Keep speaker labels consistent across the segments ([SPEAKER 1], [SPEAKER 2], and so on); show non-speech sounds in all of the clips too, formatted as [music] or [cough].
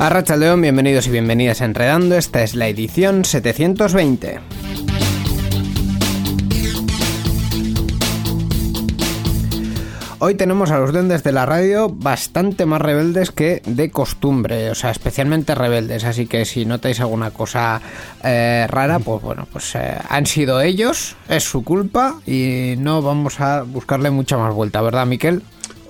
[SPEAKER 1] Arracha León, bienvenidos y bienvenidas a Enredando. Esta es la edición 720. Hoy tenemos a los duendes de la radio bastante más rebeldes que de costumbre, o sea, especialmente rebeldes. Así que si notáis alguna cosa eh, rara, pues bueno, pues eh, han sido ellos, es su culpa y no vamos a buscarle mucha más vuelta, ¿verdad, Miquel?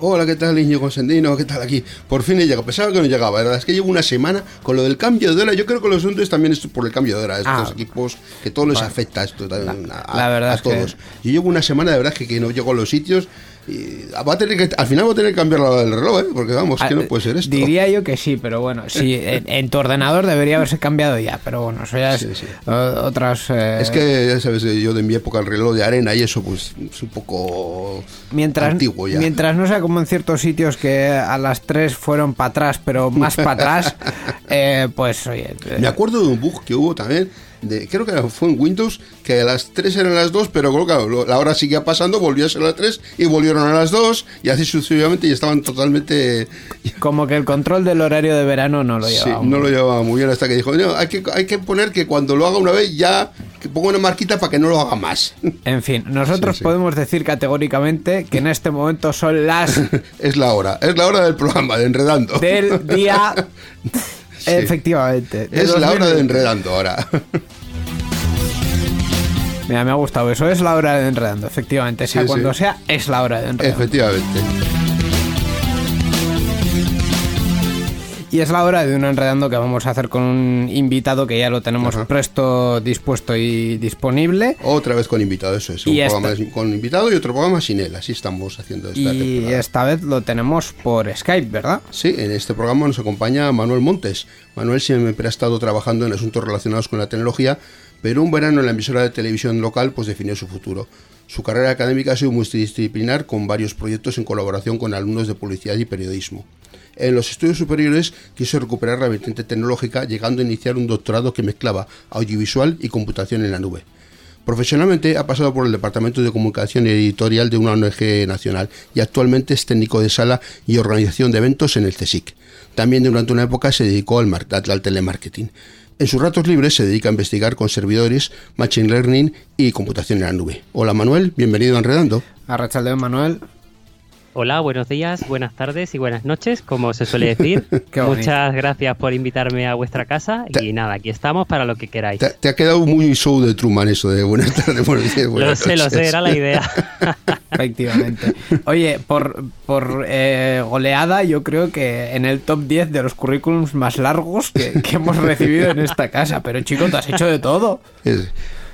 [SPEAKER 2] Hola, ¿qué tal, niño Consentino? ¿Qué tal aquí? Por fin he llegado. Pensaba que no llegaba, ¿verdad? Es que llevo una semana con lo del cambio de hora. Yo creo que los asuntos también es por el cambio de hora. Estos
[SPEAKER 1] Ah.
[SPEAKER 2] equipos, que todo les afecta esto también
[SPEAKER 1] La-
[SPEAKER 2] a,
[SPEAKER 1] la verdad
[SPEAKER 2] a
[SPEAKER 1] que-
[SPEAKER 2] todos. Yo llevo una semana de verdad que, que no llego a los sitios. Y va a tener que, al final voy a tener que cambiar el reloj, ¿eh? Porque vamos, que no puede ser esto.
[SPEAKER 1] Ah, Diría yo que sí, pero bueno, sí, en, en tu ordenador debería haberse cambiado ya, pero bueno, eso ya es
[SPEAKER 2] Sí, sí.
[SPEAKER 1] otras... eh,
[SPEAKER 2] Es que, ya sabes, yo de mi época el reloj de arena y eso, pues es un poco
[SPEAKER 1] mientras,
[SPEAKER 2] antiguo ya.
[SPEAKER 1] mientras no sea como en ciertos sitios que a las 3 fueron para atrás, pero más para atrás, [laughs] eh, pues oye... eh,
[SPEAKER 2] Me acuerdo de un bug que hubo también, de, creo que fue en Windows, que a las 3 eran las 2, pero claro, la hora seguía pasando, volvió a ser las 3 y volvieron a las 2 y así sucesivamente y estaban totalmente...
[SPEAKER 1] como que el control del horario de verano no lo
[SPEAKER 2] Sí,
[SPEAKER 1] llevaba.
[SPEAKER 2] no lo llevaba muy bien hasta que dijo, no, hay que, hay que poner que cuando lo haga una vez ya, que ponga una marquita para que no lo haga más. [laughs]
[SPEAKER 1] En fin, nosotros
[SPEAKER 2] Sí, sí.
[SPEAKER 1] podemos decir categóricamente que en este momento son las [laughs]
[SPEAKER 2] es la hora, es la hora del programa, de Enredando.
[SPEAKER 1] del día... [laughs]
[SPEAKER 2] Sí.
[SPEAKER 1] Efectivamente.
[SPEAKER 2] Es la hora de
[SPEAKER 1] 2020.
[SPEAKER 2] Enredando ahora. [laughs]
[SPEAKER 1] Mira, me ha gustado eso. Es la hora de enredando, efectivamente. Sea
[SPEAKER 2] Sí, sí.
[SPEAKER 1] cuando sea, es la hora de enredando.
[SPEAKER 2] Efectivamente.
[SPEAKER 1] Y es la hora de un enredando que vamos a hacer con un invitado que ya lo tenemos
[SPEAKER 2] Ajá.
[SPEAKER 1] presto, dispuesto y disponible.
[SPEAKER 2] Otra vez con invitado, eso es. Un
[SPEAKER 1] Y esta-
[SPEAKER 2] programa con invitado y otro programa sin él. Así estamos haciendo esta
[SPEAKER 1] Y
[SPEAKER 2] temporada.
[SPEAKER 1] esta vez lo tenemos por Skype, ¿verdad?
[SPEAKER 2] Sí, en este programa nos acompaña Manuel Montes. Manuel siempre ha estado trabajando en asuntos relacionados con la tecnología, pero un verano en la emisora de televisión local pues definió su futuro. Su carrera académica ha sido multidisciplinar con varios proyectos en colaboración con alumnos de publicidad y periodismo. En los estudios superiores quiso recuperar la vertiente tecnológica, llegando a iniciar un doctorado que mezclaba audiovisual y computación en la nube. Profesionalmente ha pasado por el Departamento de Comunicación Editorial de una ONG nacional y actualmente es técnico de sala y organización de eventos en el CSIC. También durante una época se dedicó al, al telemarketing. En sus ratos libres se dedica a investigar con servidores, machine learning y computación en la nube. Hola Manuel, bienvenido a Enredando.
[SPEAKER 1] Arrachaldeo Manuel.
[SPEAKER 3] Hola, buenos días, buenas tardes y buenas noches, como se suele decir. [laughs] Muchas gracias por invitarme a vuestra casa y
[SPEAKER 2] Te-
[SPEAKER 3] nada, aquí estamos para lo que queráis.
[SPEAKER 2] Te, te ha quedado muy show de Truman eso de buenas tardes, buenos días,
[SPEAKER 3] Lo
[SPEAKER 2] buenas
[SPEAKER 3] sé, lo sé,
[SPEAKER 2] noches.
[SPEAKER 3] era la idea. [laughs]
[SPEAKER 1] Efectivamente. Oye, por, por eh, goleada, yo creo que en el top 10 de los currículums más largos que, que hemos recibido en esta casa. Pero chico, te has hecho de todo.
[SPEAKER 2] Es,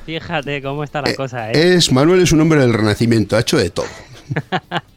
[SPEAKER 3] Fíjate cómo está la cosa, ¿eh?
[SPEAKER 2] es- Manuel es un hombre del renacimiento, ha hecho de todo. [laughs]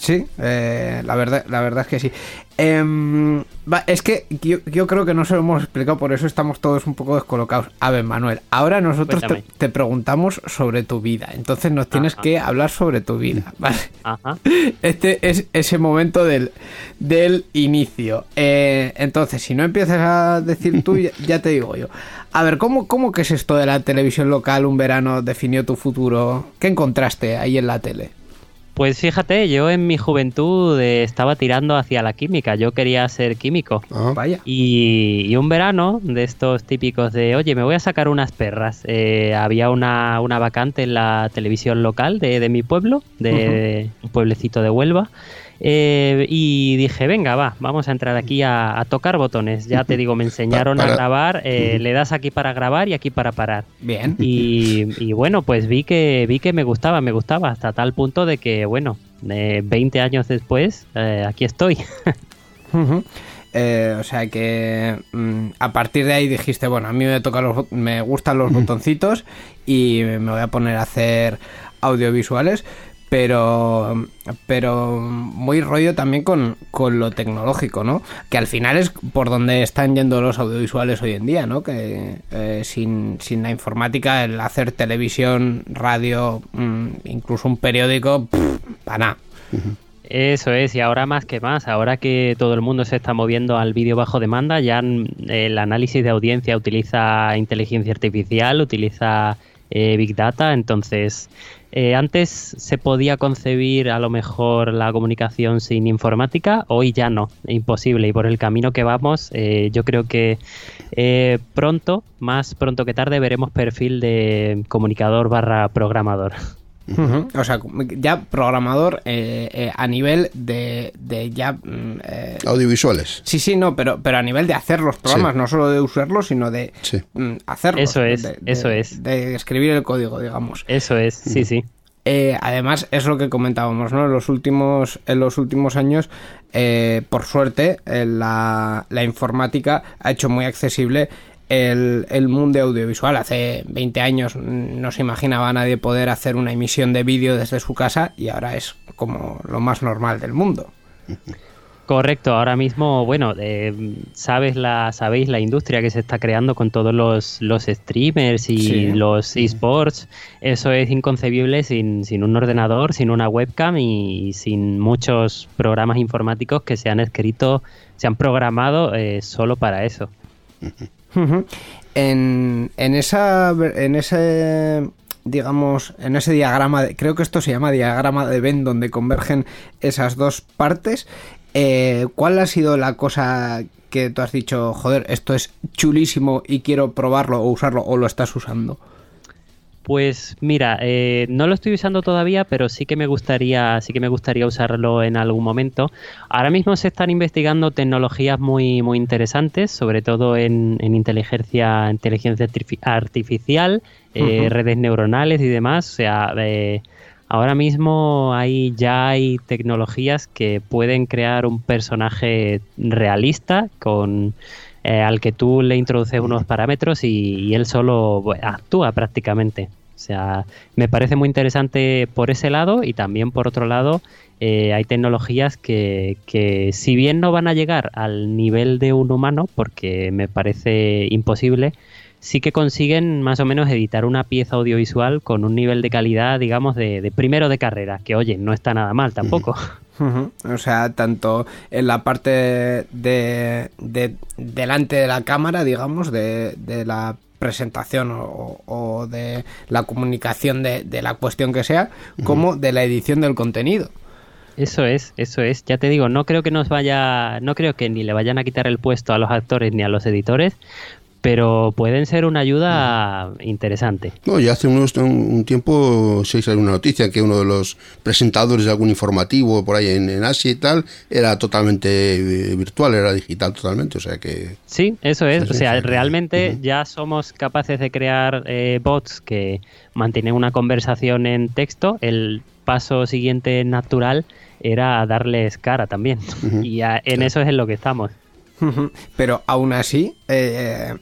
[SPEAKER 1] Sí, eh, la, verdad, la verdad es que sí. Va, es que yo, yo creo que no se lo hemos explicado, por eso estamos todos un poco descolocados. A ver, Manuel, ahora nosotros te, preguntamos sobre tu vida, entonces nos tienes
[SPEAKER 3] Ajá.
[SPEAKER 1] que hablar sobre tu vida, [laughs] ¿vale?
[SPEAKER 3] Ajá.
[SPEAKER 1] Este es ese momento del, del inicio. Eh, entonces, si no empiezas a decir tú, ya, ya te digo yo. A ver, ¿cómo, ¿cómo que es esto de la televisión local? Un verano definió tu futuro. ¿Qué encontraste ahí en la tele?
[SPEAKER 3] Pues fíjate, yo en mi juventud eh, estaba tirando hacia la química, yo quería ser químico.
[SPEAKER 2] Ah,
[SPEAKER 1] Vaya.
[SPEAKER 3] Y, y un verano de estos típicos de, oye, me voy a sacar unas perras. Eh, había una, una vacante en la televisión local de, de mi pueblo, de un pueblecito de Huelva. Eh, y dije, venga, va, vamos a entrar aquí a, a tocar botones. Ya te digo, me [laughs] enseñaron
[SPEAKER 2] para-
[SPEAKER 3] a grabar, eh, le das aquí para grabar y aquí para parar.
[SPEAKER 1] Bien.
[SPEAKER 3] Y, y bueno, pues vi que vi que me gustaba, me gustaba, hasta tal punto de que, bueno, eh, 20 años después, eh, aquí estoy. [laughs]
[SPEAKER 1] Eh, o sea que mm, a partir de ahí dijiste, bueno, a mí me toca los, me gustan los botoncitos y me voy a poner a hacer audiovisuales, pero pero muy rollo también con, con lo tecnológico, ¿no? Que al final es por donde están yendo los audiovisuales hoy en día, ¿no? Que eh, sin, sin la informática, el hacer televisión, radio, mm, incluso un periódico, para nada.
[SPEAKER 3] Eso es, y ahora más que más, ahora que todo el mundo se está moviendo al vídeo bajo demanda, ya mm, el análisis de audiencia utiliza inteligencia artificial, utiliza eh, Big Data, entonces eh, antes se podía concebir a lo mejor la comunicación sin informática, hoy ya no, imposible, y por el camino que vamos, eh, yo creo que eh, pronto, más pronto que tarde, veremos perfil de comunicador barra programador.
[SPEAKER 1] O sea, ya programador eh, eh, a nivel de, de ya... mm, eh,
[SPEAKER 2] Audiovisuales.
[SPEAKER 1] Sí, sí, no, pero, pero a nivel de hacer los programas,
[SPEAKER 2] Sí.
[SPEAKER 1] no solo de usarlos, sino de
[SPEAKER 2] Sí.
[SPEAKER 1] mm, hacerlos.
[SPEAKER 3] Eso es,
[SPEAKER 1] de- de-
[SPEAKER 3] eso es.
[SPEAKER 1] De escribir el código, digamos.
[SPEAKER 3] Eso es, sí, sí.
[SPEAKER 1] Eh, además, es lo que comentábamos, ¿no? En los últimos, en los últimos años, eh, por suerte, eh, la, la informática ha hecho muy accesible el, el mundo audiovisual. Hace 20 años no se imaginaba nadie poder hacer una emisión de vídeo desde su casa y ahora es como lo más normal del mundo.
[SPEAKER 3] Correcto, ahora mismo, bueno, eh, sabes la, sabéis la industria que se está creando con todos los, los streamers y
[SPEAKER 1] Sí.
[SPEAKER 3] los esports. Eso es inconcebible sin, sin un ordenador, sin una webcam y sin muchos programas informáticos que se han escrito, se han programado eh, solo para eso. [laughs]
[SPEAKER 1] En, en esa en ese digamos en ese diagrama de, creo que esto se llama diagrama de Venn donde convergen esas dos partes eh, ¿cuál ha sido la cosa que tú has dicho joder esto es chulísimo y quiero probarlo o usarlo o lo estás usando?
[SPEAKER 3] Pues mira, eh, no lo estoy usando todavía, pero sí que me gustaría, sí que me gustaría usarlo en algún momento. Ahora mismo se están investigando tecnologías muy, muy interesantes, sobre todo en, en inteligencia, inteligencia artifi- artificial, eh, redes neuronales y demás. O sea, eh, ahora mismo hay ya hay tecnologías que pueden crear un personaje realista con eh, al que tú le introduces unos parámetros y, él solo bueno, actúa prácticamente. O sea, me parece muy interesante por ese lado y también por otro lado eh, hay tecnologías que, que si bien no van a llegar al nivel de un humano, porque me parece imposible, sí que consiguen más o menos editar una pieza audiovisual con un nivel de calidad, digamos, de, de primero de carrera, que oye, no está nada mal tampoco.
[SPEAKER 1] O sea, tanto en la parte de, de- delante de la cámara, digamos, de, de la presentación o, o de la comunicación de, de la cuestión que sea, como de la edición del contenido.
[SPEAKER 3] Eso es, eso es. Ya te digo, no creo que nos vaya, no creo que ni le vayan a quitar el puesto a los actores ni a los editores, pero pueden ser una ayuda interesante.
[SPEAKER 2] No, ya hace unos, un, un tiempo se hizo una noticia que uno de los presentadores de algún informativo por ahí en, en Asia y tal era totalmente eh, virtual, era digital totalmente, o sea que...
[SPEAKER 3] Sí, eso es.
[SPEAKER 2] Sí,
[SPEAKER 3] o sea,
[SPEAKER 2] sí.
[SPEAKER 3] realmente ya somos capaces de crear eh, bots que mantienen una conversación en texto. El paso siguiente natural era darles cara también.
[SPEAKER 2] Ujú.
[SPEAKER 3] Y a- en eso es en lo que estamos.
[SPEAKER 1] Pero aún así, eh,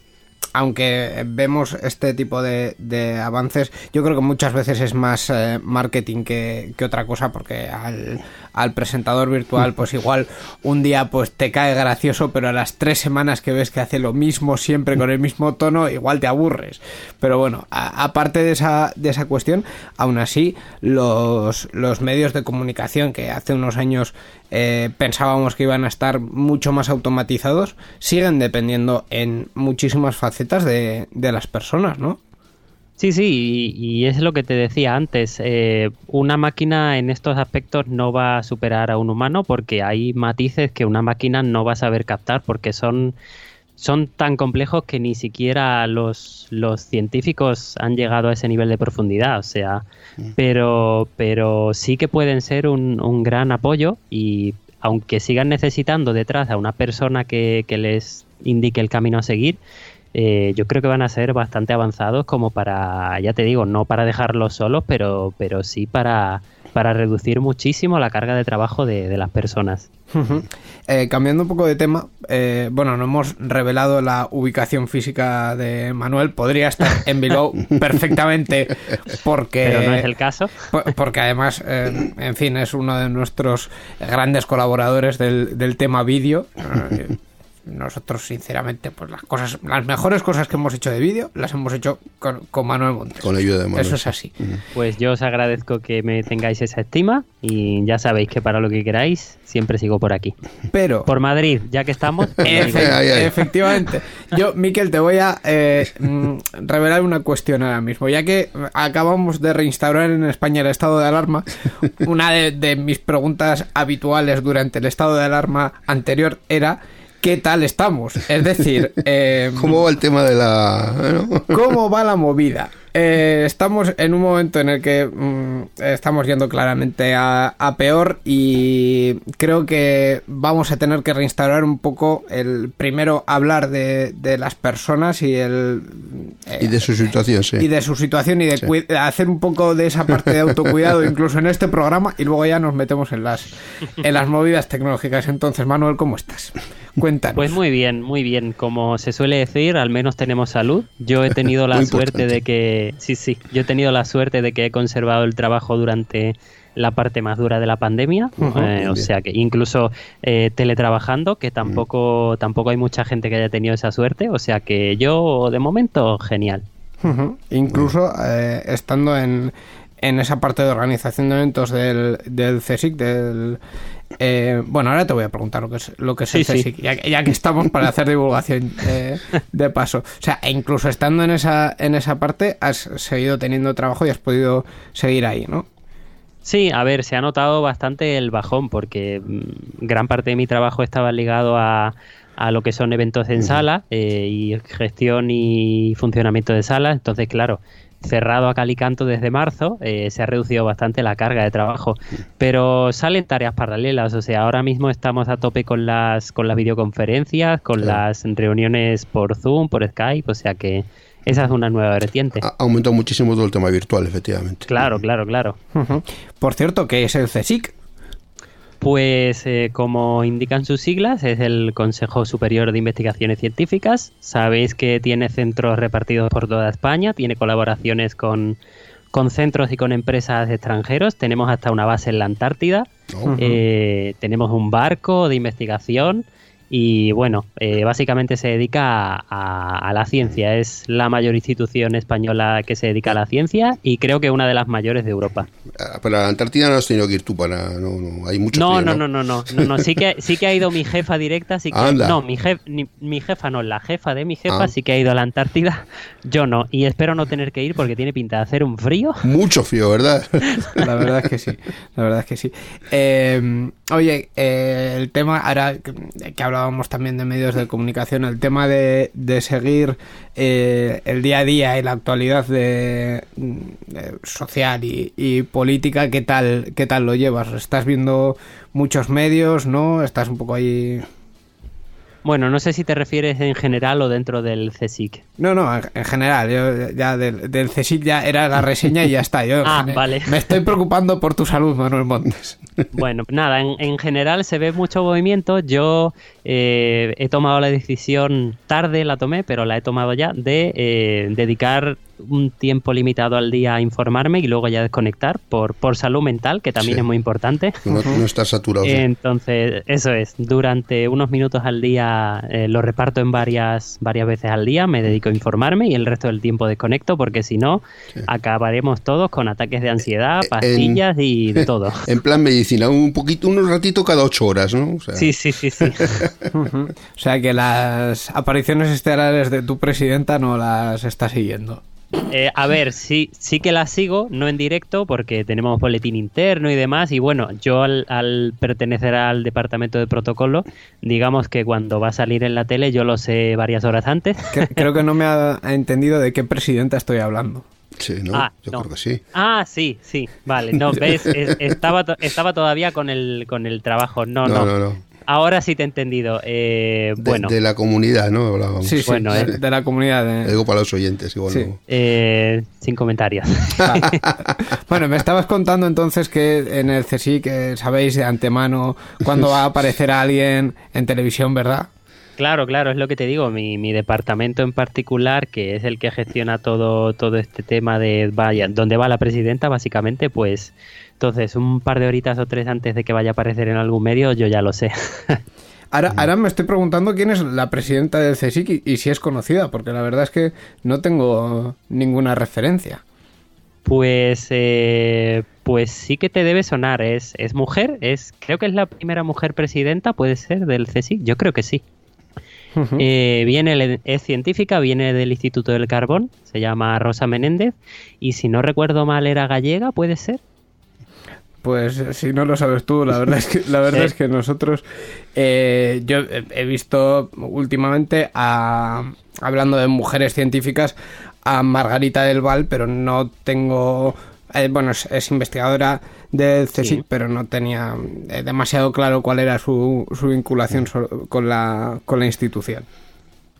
[SPEAKER 1] aunque vemos este tipo de, avances, yo creo que muchas veces es más eh, marketing que, otra cosa, porque al, al presentador virtual, pues igual un día pues te cae gracioso, pero a las tres semanas que ves que hace lo mismo siempre con el mismo tono, igual te aburres. Pero bueno, aparte de esa, de esa cuestión, aún así, los, los medios de comunicación que hace unos años eh, pensábamos que iban a estar mucho más automatizados, siguen dependiendo en muchísimas facetas de, de las personas, ¿no?
[SPEAKER 3] Sí, sí, y, es lo que te decía antes. eh, una máquina en estos aspectos no va a superar a un humano porque hay matices que una máquina no va a saber captar porque son, son tan complejos que ni siquiera los, los científicos han llegado a ese nivel de profundidad. O sea, pero, pero sí que pueden ser un, un gran apoyo y aunque sigan necesitando detrás a una persona que, que les indique el camino a seguir, eh, yo creo que van a ser bastante avanzados como para, ya te digo, no para dejarlos solos, pero, pero sí para, para reducir muchísimo la carga de trabajo de, de las personas.
[SPEAKER 1] Eh, cambiando un poco de tema, eh, bueno, no hemos revelado la ubicación física de Manuel. Podría estar en Bilbao [laughs] perfectamente porque...
[SPEAKER 3] Pero no es el caso.
[SPEAKER 1] Po- Porque además, eh, en fin, es uno de nuestros grandes colaboradores del, del tema vídeo. Nosotros, sinceramente, pues las cosas, las mejores cosas que hemos hecho de vídeo las hemos hecho con, con Manuel Montes.
[SPEAKER 2] Con la ayuda de Manuel.
[SPEAKER 1] Eso es así.
[SPEAKER 3] Pues yo os agradezco que me tengáis esa estima y ya sabéis que para lo que queráis siempre sigo por aquí.
[SPEAKER 1] Pero,
[SPEAKER 3] Por Madrid, ya que estamos. [laughs]
[SPEAKER 1] Efe-
[SPEAKER 3] digo,
[SPEAKER 2] Ay, ay.
[SPEAKER 1] efectivamente, yo, Miquel, te voy a eh, mm, revelar una cuestión ahora mismo. Ya que acabamos de reinstaurar en España el estado de alarma, una de, de mis preguntas habituales durante el estado de alarma anterior era. ¿Qué tal estamos? Es decir, [laughs] eh,
[SPEAKER 2] ¿Cómo va el tema de la...
[SPEAKER 1] ¿Cómo va la movida? Eh, estamos en un momento en el que mm, estamos yendo claramente a, a peor y creo que vamos a tener que reinstaurar un poco el primero hablar de, de las personas y el eh,
[SPEAKER 2] Y de su situación, sí.
[SPEAKER 1] y de su situación y de hacer un poco de esa parte de autocuidado [laughs] incluso en este programa y luego ya nos metemos en las en las movidas tecnológicas. Entonces, Manuel, ¿cómo estás? Cuéntanos.
[SPEAKER 3] Pues muy bien, muy bien. Como se suele decir, al menos tenemos salud. Yo he tenido la
[SPEAKER 2] Muy
[SPEAKER 3] suerte
[SPEAKER 2] importante.
[SPEAKER 3] de que, sí, sí, yo he tenido la suerte de que he conservado el trabajo durante la parte más dura de la pandemia, Eh, o sea que incluso eh, teletrabajando, que tampoco, tampoco hay mucha gente que haya tenido esa suerte, o sea que yo de momento genial.
[SPEAKER 1] Incluso eh, estando en, en esa parte de organización de eventos del, del CSIC, del... eh, bueno, ahora te voy a preguntar lo que es, lo que es el
[SPEAKER 3] Sí, sí.
[SPEAKER 1] CSIC, ya, ya que estamos para hacer divulgación eh, de paso. O sea, e incluso estando en esa, en esa parte, has seguido teniendo trabajo y has podido seguir ahí, ¿no?
[SPEAKER 3] Sí, a ver, se ha notado bastante el bajón porque mm, gran parte de mi trabajo estaba ligado a, a lo que son eventos en sala eh, y gestión y funcionamiento de salas. Entonces, claro, cerrado a cal y canto desde marzo, eh, se ha reducido bastante la carga de trabajo. Pero salen tareas paralelas, o sea, ahora mismo estamos a tope con las, con las videoconferencias, con
[SPEAKER 2] Claro.
[SPEAKER 3] las reuniones por Zoom, por Skype, o sea que esa es una nueva vertiente.
[SPEAKER 2] Ha aumentado muchísimo todo el tema virtual, efectivamente.
[SPEAKER 3] Claro, claro, claro.
[SPEAKER 1] Por cierto, ¿qué es el CSIC?
[SPEAKER 3] Pues eh, como indican sus siglas, es el Consejo Superior de Investigaciones Científicas. Sabéis que tiene centros repartidos por toda España, tiene colaboraciones con, con centros y con empresas extranjeros. Tenemos hasta una base en la Antártida.
[SPEAKER 2] ¿no?
[SPEAKER 3] Eh, tenemos un barco de investigación y bueno, eh, básicamente se dedica a, a- a la ciencia. Es la mayor institución española que se dedica a la ciencia y creo que una de las mayores de Europa.
[SPEAKER 2] Ah, Para la Antártida no has tenido que ir tú para... No, no, hay mucho
[SPEAKER 3] No,
[SPEAKER 2] frío,
[SPEAKER 3] no, no, no, no, no, no, sí que sí que ha ido mi jefa directa, sí que
[SPEAKER 2] Anda.
[SPEAKER 3] no, mi jef, ni- mi jefa no, la jefa de mi jefa
[SPEAKER 2] Ah.
[SPEAKER 3] sí que ha ido a la Antártida, yo no, y espero no tener que ir porque tiene pinta de hacer un frío.
[SPEAKER 2] Mucho frío, ¿verdad? [laughs]
[SPEAKER 1] La verdad es que sí, la verdad es que sí. Eh, oye, eh, el tema, ahora que, hablábamos también de medios de comunicación, el tema de, de seguir eh, el día a día y la actualidad de, de social y, y política, ¿qué tal, ¿qué tal lo llevas? ¿Estás viendo muchos medios, no? ¿Estás un poco ahí...?
[SPEAKER 3] Bueno, no sé si te refieres en general o dentro del CSIC.
[SPEAKER 1] No, no, en, en general, yo ya del, del CSIC ya era la reseña y ya está. Yo [laughs]
[SPEAKER 3] Ah, vale.
[SPEAKER 1] Me estoy preocupando por tu salud, Manuel Montes. [laughs]
[SPEAKER 3] Bueno, nada, en, en general se ve mucho movimiento. Yo eh, he tomado la decisión, tarde la tomé, pero la he tomado ya, de eh, dedicar un tiempo limitado al día a informarme y luego ya desconectar por, por salud mental, que también
[SPEAKER 2] Sí.
[SPEAKER 3] es muy importante.
[SPEAKER 2] No, no estás saturado. sí.
[SPEAKER 3] Entonces, eso es, durante unos minutos al día eh, lo reparto en varias, varias veces al día, me dedico a informarme y el resto del tiempo desconecto porque si no,
[SPEAKER 2] Sí.
[SPEAKER 3] acabaremos todos con ataques de ansiedad, pastillas y de [laughs] todo.
[SPEAKER 2] En plan medicina, un poquito, unos ratitos cada ocho horas, ¿no? O sea,
[SPEAKER 3] Sí, sí, sí, sí. [laughs]
[SPEAKER 1] O sea que las apariciones estelares de tu presidenta no las está siguiendo.
[SPEAKER 3] Eh, a ver, sí, sí que la sigo, no en directo, porque tenemos boletín interno y demás. Y bueno, yo al, al pertenecer al departamento de protocolo, digamos que cuando va a salir en la tele, yo lo sé varias horas antes. [laughs]
[SPEAKER 1] Cre- Creo que no me ha ha entendido de qué presidenta estoy hablando.
[SPEAKER 2] Sí, ¿no?
[SPEAKER 3] Ah,
[SPEAKER 2] Yo
[SPEAKER 3] no.
[SPEAKER 2] creo que sí.
[SPEAKER 3] Ah, sí, sí, vale. No, [laughs] ves, Es- estaba, to- estaba todavía con el, con el trabajo. No, no.
[SPEAKER 2] No, no, no.
[SPEAKER 3] Ahora sí te he entendido. Eh,
[SPEAKER 2] De,
[SPEAKER 3] bueno,
[SPEAKER 2] de la comunidad, ¿no? Hablábamos.
[SPEAKER 1] Sí, sí,
[SPEAKER 3] Bueno,
[SPEAKER 1] de,
[SPEAKER 3] eh.
[SPEAKER 1] de la comunidad.
[SPEAKER 2] Lo
[SPEAKER 1] de-
[SPEAKER 2] digo para los oyentes, igual
[SPEAKER 1] Sí.
[SPEAKER 2] no.
[SPEAKER 3] eh, sin comentarios. [laughs]
[SPEAKER 1] Bueno, me estabas contando entonces que en el CSI que sabéis de antemano cuándo va a aparecer alguien en televisión, ¿verdad?
[SPEAKER 3] Claro, claro, es lo que te digo. Mi, mi departamento en particular, que es el que gestiona todo, todo este tema de vaya, dónde va la presidenta, básicamente, pues entonces un par de horitas o tres antes de que vaya a aparecer en algún medio, yo ya lo sé. [laughs]
[SPEAKER 1] Ahora, ahora me estoy preguntando quién es la presidenta del CSIC y, y si es conocida, porque la verdad es que no tengo ninguna referencia.
[SPEAKER 3] Pues, eh, pues sí que te debe sonar. Es, es mujer, es, creo que es la primera mujer presidenta, puede ser del CSIC. Yo creo que sí. Eh, viene, es científica, viene del Instituto del Carbón, se llama Rosa Menéndez y si no recuerdo mal era gallega, puede ser.
[SPEAKER 1] Pues si no lo sabes tú, la verdad es que, la verdad [laughs]
[SPEAKER 3] Sí.
[SPEAKER 1] es que nosotros, eh, yo he he visto últimamente, a, hablando de mujeres científicas, a Margarita del Val, pero no tengo, eh, bueno, es, es investigadora del CSIC,
[SPEAKER 3] Sí.
[SPEAKER 1] pero no tenía eh, demasiado claro cuál era su, su vinculación so- con, la, con la institución.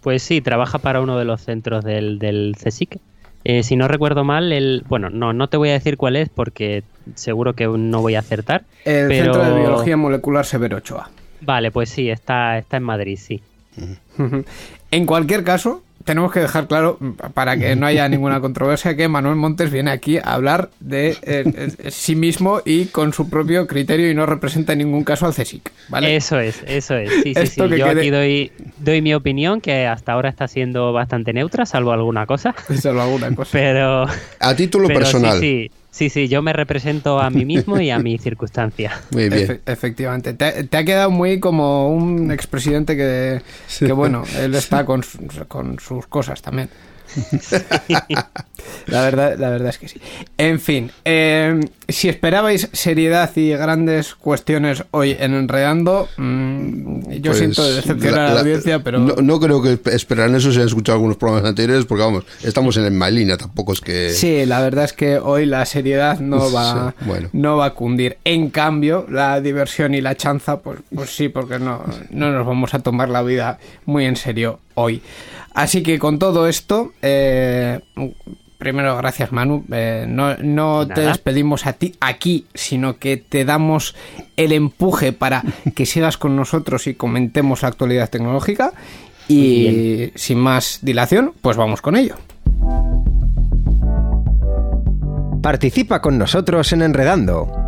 [SPEAKER 3] Pues sí, trabaja para uno de los centros del, del CSIC. Eh, si no recuerdo mal, el, bueno, no, no te voy a decir cuál es porque seguro que no voy a acertar.
[SPEAKER 1] El
[SPEAKER 3] pero...
[SPEAKER 1] Centro de Biología Molecular Severo Ochoa.
[SPEAKER 3] Vale, pues sí, está, está en Madrid, sí. [laughs]
[SPEAKER 1] En cualquier caso, tenemos que dejar claro, para que no haya ninguna [laughs] controversia, que Manuel Montes viene aquí a hablar de eh, eh, sí mismo y con su propio criterio y no representa en ningún caso al CSIC. ¿vale?
[SPEAKER 3] Eso es, eso es. Sí, sí, sí.
[SPEAKER 1] Esto que
[SPEAKER 3] Yo
[SPEAKER 1] quede-
[SPEAKER 3] aquí doy, doy mi opinión, que hasta ahora está siendo bastante neutra, salvo alguna cosa.
[SPEAKER 1] Salvo alguna cosa. [laughs]
[SPEAKER 3] Pero,
[SPEAKER 2] A título
[SPEAKER 3] pero
[SPEAKER 2] personal.
[SPEAKER 3] Sí, sí, sí, sí, yo me represento a mí mismo y a mi [laughs] circunstancia.
[SPEAKER 2] Muy bien.
[SPEAKER 1] Efe- efectivamente. Te, te ha quedado muy como un expresidente que, que bueno, él está con, su- con sus cosas también. [laughs] La verdad, la verdad es que sí. En fin, eh, si esperabais seriedad y grandes cuestiones hoy en Enredando, mm, yo
[SPEAKER 2] Pues,
[SPEAKER 1] siento decepcionar a la, audiencia, pero
[SPEAKER 2] No, no creo que esperaran eso si han escuchado algunos programas anteriores, porque vamos, estamos en la línea, tampoco es que...
[SPEAKER 1] sí, la verdad es que hoy la seriedad no va,
[SPEAKER 2] Sí, bueno.
[SPEAKER 1] no va a cundir. En cambio, la diversión y la chanza, pues, pues sí, porque no, no nos vamos a tomar la vida muy en serio hoy. Así que con todo esto, eh, primero gracias Manu, Eh, no, no te despedimos a ti aquí, sino que te damos el empuje para [laughs] que sigas con nosotros y comentemos la actualidad tecnológica. Y sin más dilación, pues vamos con ello.
[SPEAKER 4] Participa con nosotros en Enredando.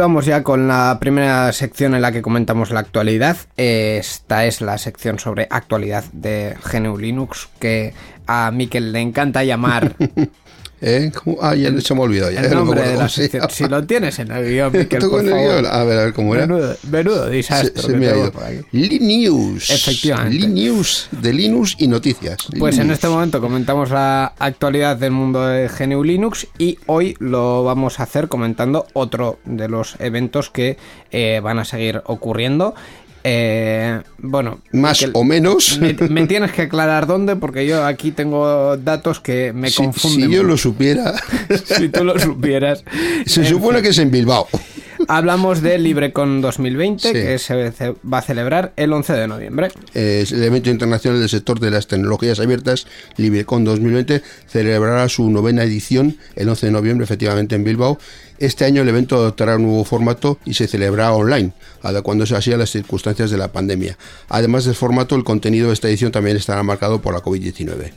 [SPEAKER 1] Vamos ya con la primera sección en la que comentamos la actualidad. Esta es la sección sobre actualidad de GNU Linux, que a Miquel le encanta llamar [laughs]
[SPEAKER 2] ¿Eh? ¿Cómo? Ah, ya se me ha olvidado. Ya,
[SPEAKER 1] el nombre de la [laughs]
[SPEAKER 2] se
[SPEAKER 1] sección. Si lo tienes en el guion, [laughs] Miquel, por
[SPEAKER 2] el
[SPEAKER 1] favor.
[SPEAKER 2] guion. A ver, a ver cómo era.
[SPEAKER 1] Menudo, menudo
[SPEAKER 2] Se,
[SPEAKER 1] desastre.
[SPEAKER 2] se
[SPEAKER 1] que
[SPEAKER 2] me ha ido.
[SPEAKER 1] por aquí.
[SPEAKER 2] Linux.
[SPEAKER 1] Efectivamente.
[SPEAKER 2] Linux, de Linux y noticias.
[SPEAKER 1] Pues en este momento comentamos la actualidad del mundo de GNU Linux y hoy lo vamos a hacer comentando otro de los eventos que eh, van a seguir ocurriendo. Eh, bueno,
[SPEAKER 2] Más o menos.
[SPEAKER 1] Me, me tienes que aclarar dónde porque yo aquí tengo datos que me
[SPEAKER 2] Si,
[SPEAKER 1] confunden.
[SPEAKER 2] si yo lo supiera. [laughs]
[SPEAKER 1] si tú lo supieras.
[SPEAKER 2] Se supone
[SPEAKER 1] fin.
[SPEAKER 2] que es en Bilbao.
[SPEAKER 1] Hablamos de LibreCon 2020
[SPEAKER 2] Sí.
[SPEAKER 1] que se va a celebrar el 11 de noviembre.
[SPEAKER 2] Es el evento internacional del sector de las tecnologías abiertas, LibreCon 2020, celebrará su novena edición el 11 de noviembre, efectivamente en Bilbao. Este año el evento adoptará un nuevo formato y se celebrará online, adecuándose así a las circunstancias de la pandemia. Además del formato, el contenido de esta edición también estará marcado por la COVID-19.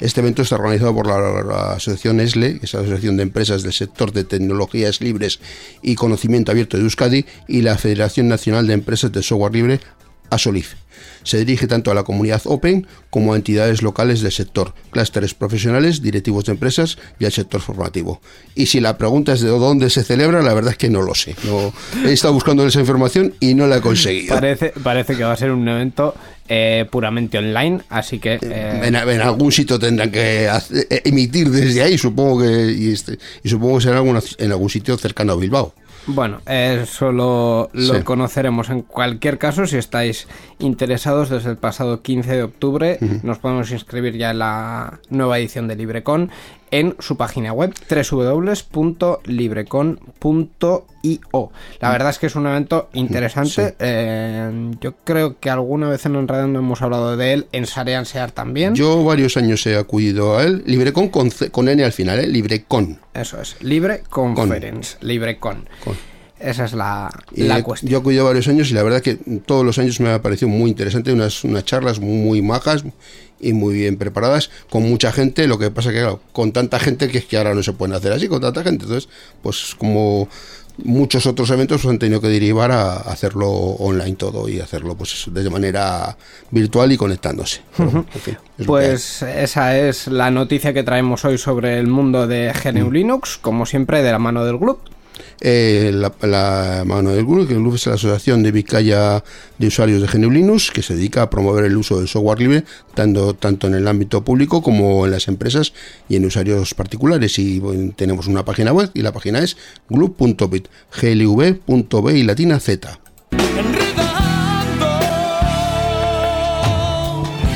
[SPEAKER 2] Este evento está organizado por la, asociación ESLE, que es la Asociación de Empresas del Sector de Tecnologías Libres y Conocimiento Abierto de Euskadi, y la Federación Nacional de Empresas de Software Libre, ASOLIF. Se dirige tanto a la comunidad Open como a entidades locales del sector, clústeres profesionales, directivos de empresas y al sector formativo. Y si la pregunta es de dónde se celebra, la verdad es que no lo sé. He estado buscando esa información y no la he conseguido.
[SPEAKER 1] Parece, parece que va a ser un evento eh, puramente online, así que... eh,
[SPEAKER 2] En, en algún sitio tendrán que eh, emitir desde ahí, supongo que y, este, y supongo que será en algún sitio cercano a Bilbao.
[SPEAKER 1] Bueno, eso lo, lo
[SPEAKER 2] Sí.
[SPEAKER 1] conoceremos. En cualquier caso, si estáis interesados, desde el pasado 15 de octubre nos podemos inscribir ya en la nueva edición de LibreCon en su página web www.librecon.io. La verdad es que es un evento interesante. Eh, yo creo que alguna vez en Enredando hemos hablado de él, en Sarean Sear también.
[SPEAKER 2] Yo varios años he acudido a él, Librecon con, con N al final, ¿eh? Librecon.
[SPEAKER 1] Eso es, Libre Conference, LibreCon.
[SPEAKER 2] Con.
[SPEAKER 1] Esa es la, la cuestión.
[SPEAKER 2] Yo he acudido varios años y la verdad que todos los años me ha parecido muy interesante, unas, unas charlas muy majas y muy bien preparadas, con mucha gente, lo que pasa que claro, con tanta gente que es que ahora no se pueden hacer así, con tanta gente. Entonces, pues como muchos otros eventos pues, han tenido que derivar a hacerlo online todo y hacerlo pues de manera virtual y conectándose. Pero, en fin, es lo que hay.
[SPEAKER 1] Pues esa es la noticia que traemos hoy sobre el mundo de GNU Linux, como siempre de la mano del Gloop.
[SPEAKER 2] Eh, la, mano del que el es la Asociación de Vizcaya de Usuarios de GNU Linux, que se dedica a promover el uso del software libre tanto, tanto en el ámbito público como en las empresas y en usuarios particulares. Y tenemos una página web y la página es glub.bit, glv.b y latina z.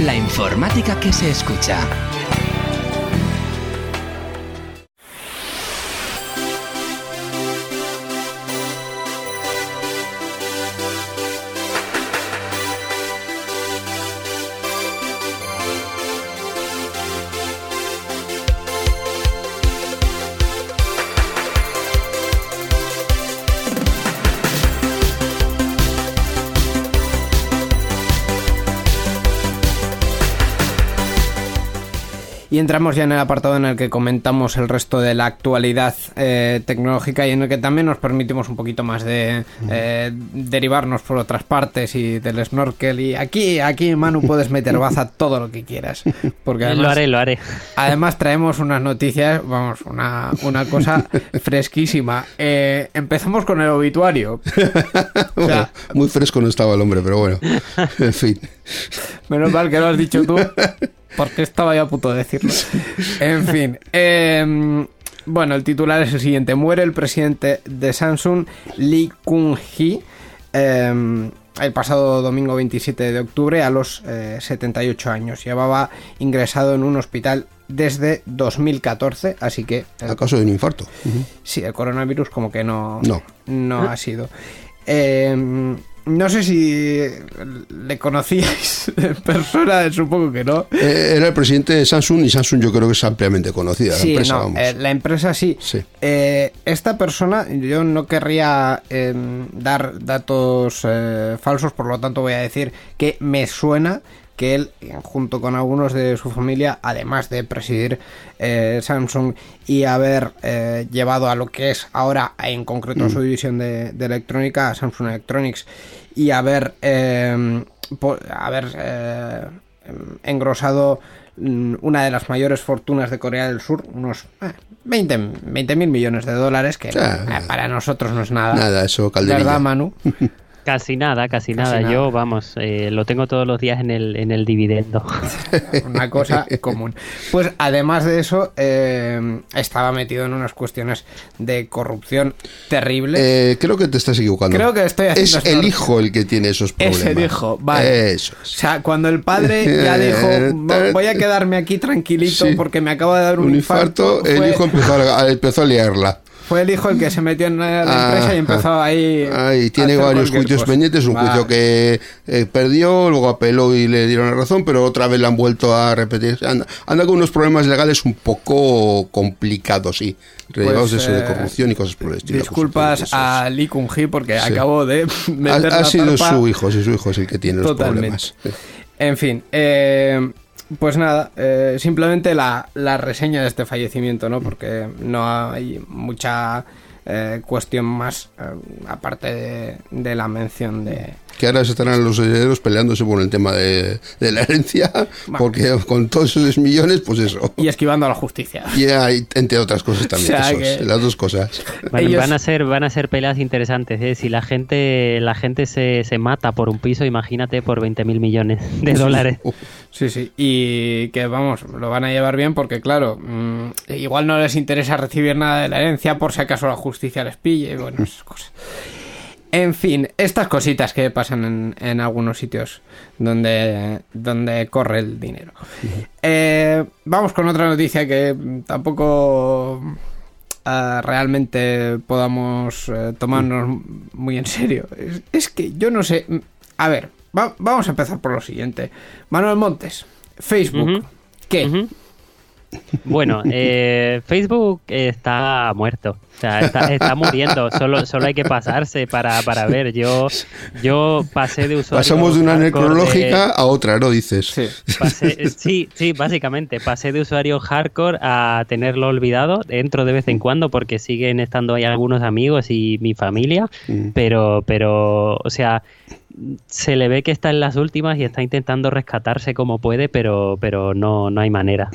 [SPEAKER 5] La informática que se escucha.
[SPEAKER 1] Y entramos ya en el apartado en el que comentamos el resto de la actualidad eh, tecnológica y en el que también nos permitimos un poquito más de eh, derivarnos por otras partes y del snorkel. Y aquí, aquí, Manu, puedes meter [laughs] baza todo lo que quieras. Porque
[SPEAKER 3] lo
[SPEAKER 1] además,
[SPEAKER 3] haré, lo haré.
[SPEAKER 1] además traemos unas noticias, vamos, una, una cosa [laughs] fresquísima. Eh, empezamos con el obituario. [laughs] O sea,
[SPEAKER 2] Muy fresco no estaba el hombre, pero bueno, en fin.
[SPEAKER 1] Menos mal que lo has dicho tú, porque estaba yo a punto de decirlo. En fin. eh, bueno, el titular es el siguiente. Muere el presidente de Samsung, Lee Kun-hee, eh, el pasado domingo 27 de octubre a los eh, 78 años. Llevaba ingresado en un hospital desde 2014, así que... el-
[SPEAKER 2] A causa de un infarto.
[SPEAKER 1] Sí, el coronavirus como que no,
[SPEAKER 2] No.
[SPEAKER 1] ha sido. No sé si le conocíais [laughs] en persona, supongo que no.
[SPEAKER 2] Eh, Era el presidente de Samsung y Samsung yo creo que es ampliamente conocida.
[SPEAKER 1] Sí,
[SPEAKER 2] la empresa,
[SPEAKER 1] no,
[SPEAKER 2] vamos.
[SPEAKER 1] eh, la empresa sí.
[SPEAKER 2] Sí.
[SPEAKER 1] Eh, esta persona, yo no querría eh, dar datos falsos, por lo tanto voy a decir que me suena que él, eh, junto con algunos de su familia, además de presidir eh, Samsung y haber eh, llevado a lo que es ahora, en concreto
[SPEAKER 2] Mm.
[SPEAKER 1] su división de, de electrónica, Samsung Electronics, y haber, eh, po- haber eh, engrosado mm, una de las mayores fortunas de Corea del Sur, unos eh, 20 mil millones de dólares, que eh, para nosotros no es nada.
[SPEAKER 2] Nada, eso calderilla.
[SPEAKER 1] ¿Verdad, Manu? [laughs]
[SPEAKER 3] Casi nada, casi,
[SPEAKER 1] Casi
[SPEAKER 3] nada.
[SPEAKER 1] nada.
[SPEAKER 3] Yo, vamos, eh, lo tengo todos los días en el, en el dividendo. [laughs]
[SPEAKER 1] Una cosa común. Pues además de eso, eh, estaba metido en unas cuestiones de corrupción terribles.
[SPEAKER 2] Eh, creo que te estás equivocando.
[SPEAKER 1] Creo que estoy haciendo
[SPEAKER 2] Es el hijo el que tiene esos problemas.
[SPEAKER 1] Es el hijo, vale.
[SPEAKER 2] Eso
[SPEAKER 1] O sea, cuando el padre ya [laughs] dijo, "Vo- voy a quedarme aquí tranquilito
[SPEAKER 2] Sí.
[SPEAKER 1] porque me acaba de dar un,
[SPEAKER 2] Un infarto, el
[SPEAKER 1] fue-
[SPEAKER 2] hijo empezó a, empezó a liarla.
[SPEAKER 1] Fue el hijo el que se metió en la, la
[SPEAKER 2] Ah,
[SPEAKER 1] empresa y empezó ahí.
[SPEAKER 2] Ahí
[SPEAKER 1] a
[SPEAKER 2] tiene
[SPEAKER 1] hacer
[SPEAKER 2] varios juicios
[SPEAKER 1] cosa.
[SPEAKER 2] pendientes, un
[SPEAKER 1] Vale.
[SPEAKER 2] juicio que eh, perdió, luego apeló y le dieron la razón, pero otra vez le han vuelto a repetir. Anda, anda con unos problemas legales un poco complicados, sí, derivados de eso, de
[SPEAKER 1] eh,
[SPEAKER 2] corrupción y cosas por el estilo.
[SPEAKER 1] Disculpas a Lee Kun-hee porque
[SPEAKER 2] Sí.
[SPEAKER 1] acabo de meter
[SPEAKER 2] Ha, ha
[SPEAKER 1] la
[SPEAKER 2] sido su hijo, sí, su hijo es el que tiene los problemas.
[SPEAKER 1] En fin, eh, Pues nada, eh, simplemente la, la reseña de este fallecimiento, ¿no? Porque no hay mucha eh, cuestión más eh, aparte de, de la mención de,
[SPEAKER 2] Que ahora se estarán los herederos peleándose por el tema de, de la herencia, [laughs] porque con todos esos millones, pues eso.
[SPEAKER 1] y esquivando a la justicia.
[SPEAKER 2] Y hay, entre otras cosas [laughs] también,
[SPEAKER 1] O sea que-
[SPEAKER 2] las dos cosas.
[SPEAKER 3] Bueno,
[SPEAKER 1] Ellos-
[SPEAKER 3] van a ser van a ser peleas interesantes ¿eh? si la gente la gente se, se mata por un piso imagínate por 20 mil millones de [laughs] dólares
[SPEAKER 1] Sí, sí, y que vamos, lo van a llevar bien porque claro, mm, igual no les interesa recibir nada de la herencia por si acaso la justicia les pille, y bueno, esas cosas. En fin, estas cositas que pasan en, en algunos sitios donde, donde corre el dinero. [laughs] Eh, vamos con otra noticia que mm, tampoco eh, realmente podamos eh, tomarnos muy en serio. Es, es que yo no sé. mm, A ver, va- vamos a empezar por lo siguiente. Manuel Montes, Facebook.
[SPEAKER 3] Ujú.
[SPEAKER 1] ¿Qué?
[SPEAKER 3] Bueno, [laughs] eh, Facebook está muerto, o sea, está, está muriendo, solo, solo hay que pasarse para, para ver. Yo, yo pasé de usuario.
[SPEAKER 2] Pasamos de una necrológica a otra, ¿no? Dices.
[SPEAKER 1] Sí.
[SPEAKER 3] pasé- sí, sí, básicamente, pasé de usuario hardcore a tenerlo olvidado. Entro de vez en cuando porque siguen estando ahí algunos amigos y mi familia,
[SPEAKER 2] Mm.
[SPEAKER 3] pero, pero, o sea, se le ve que está en las últimas y está intentando rescatarse como puede, pero, pero no, no hay manera.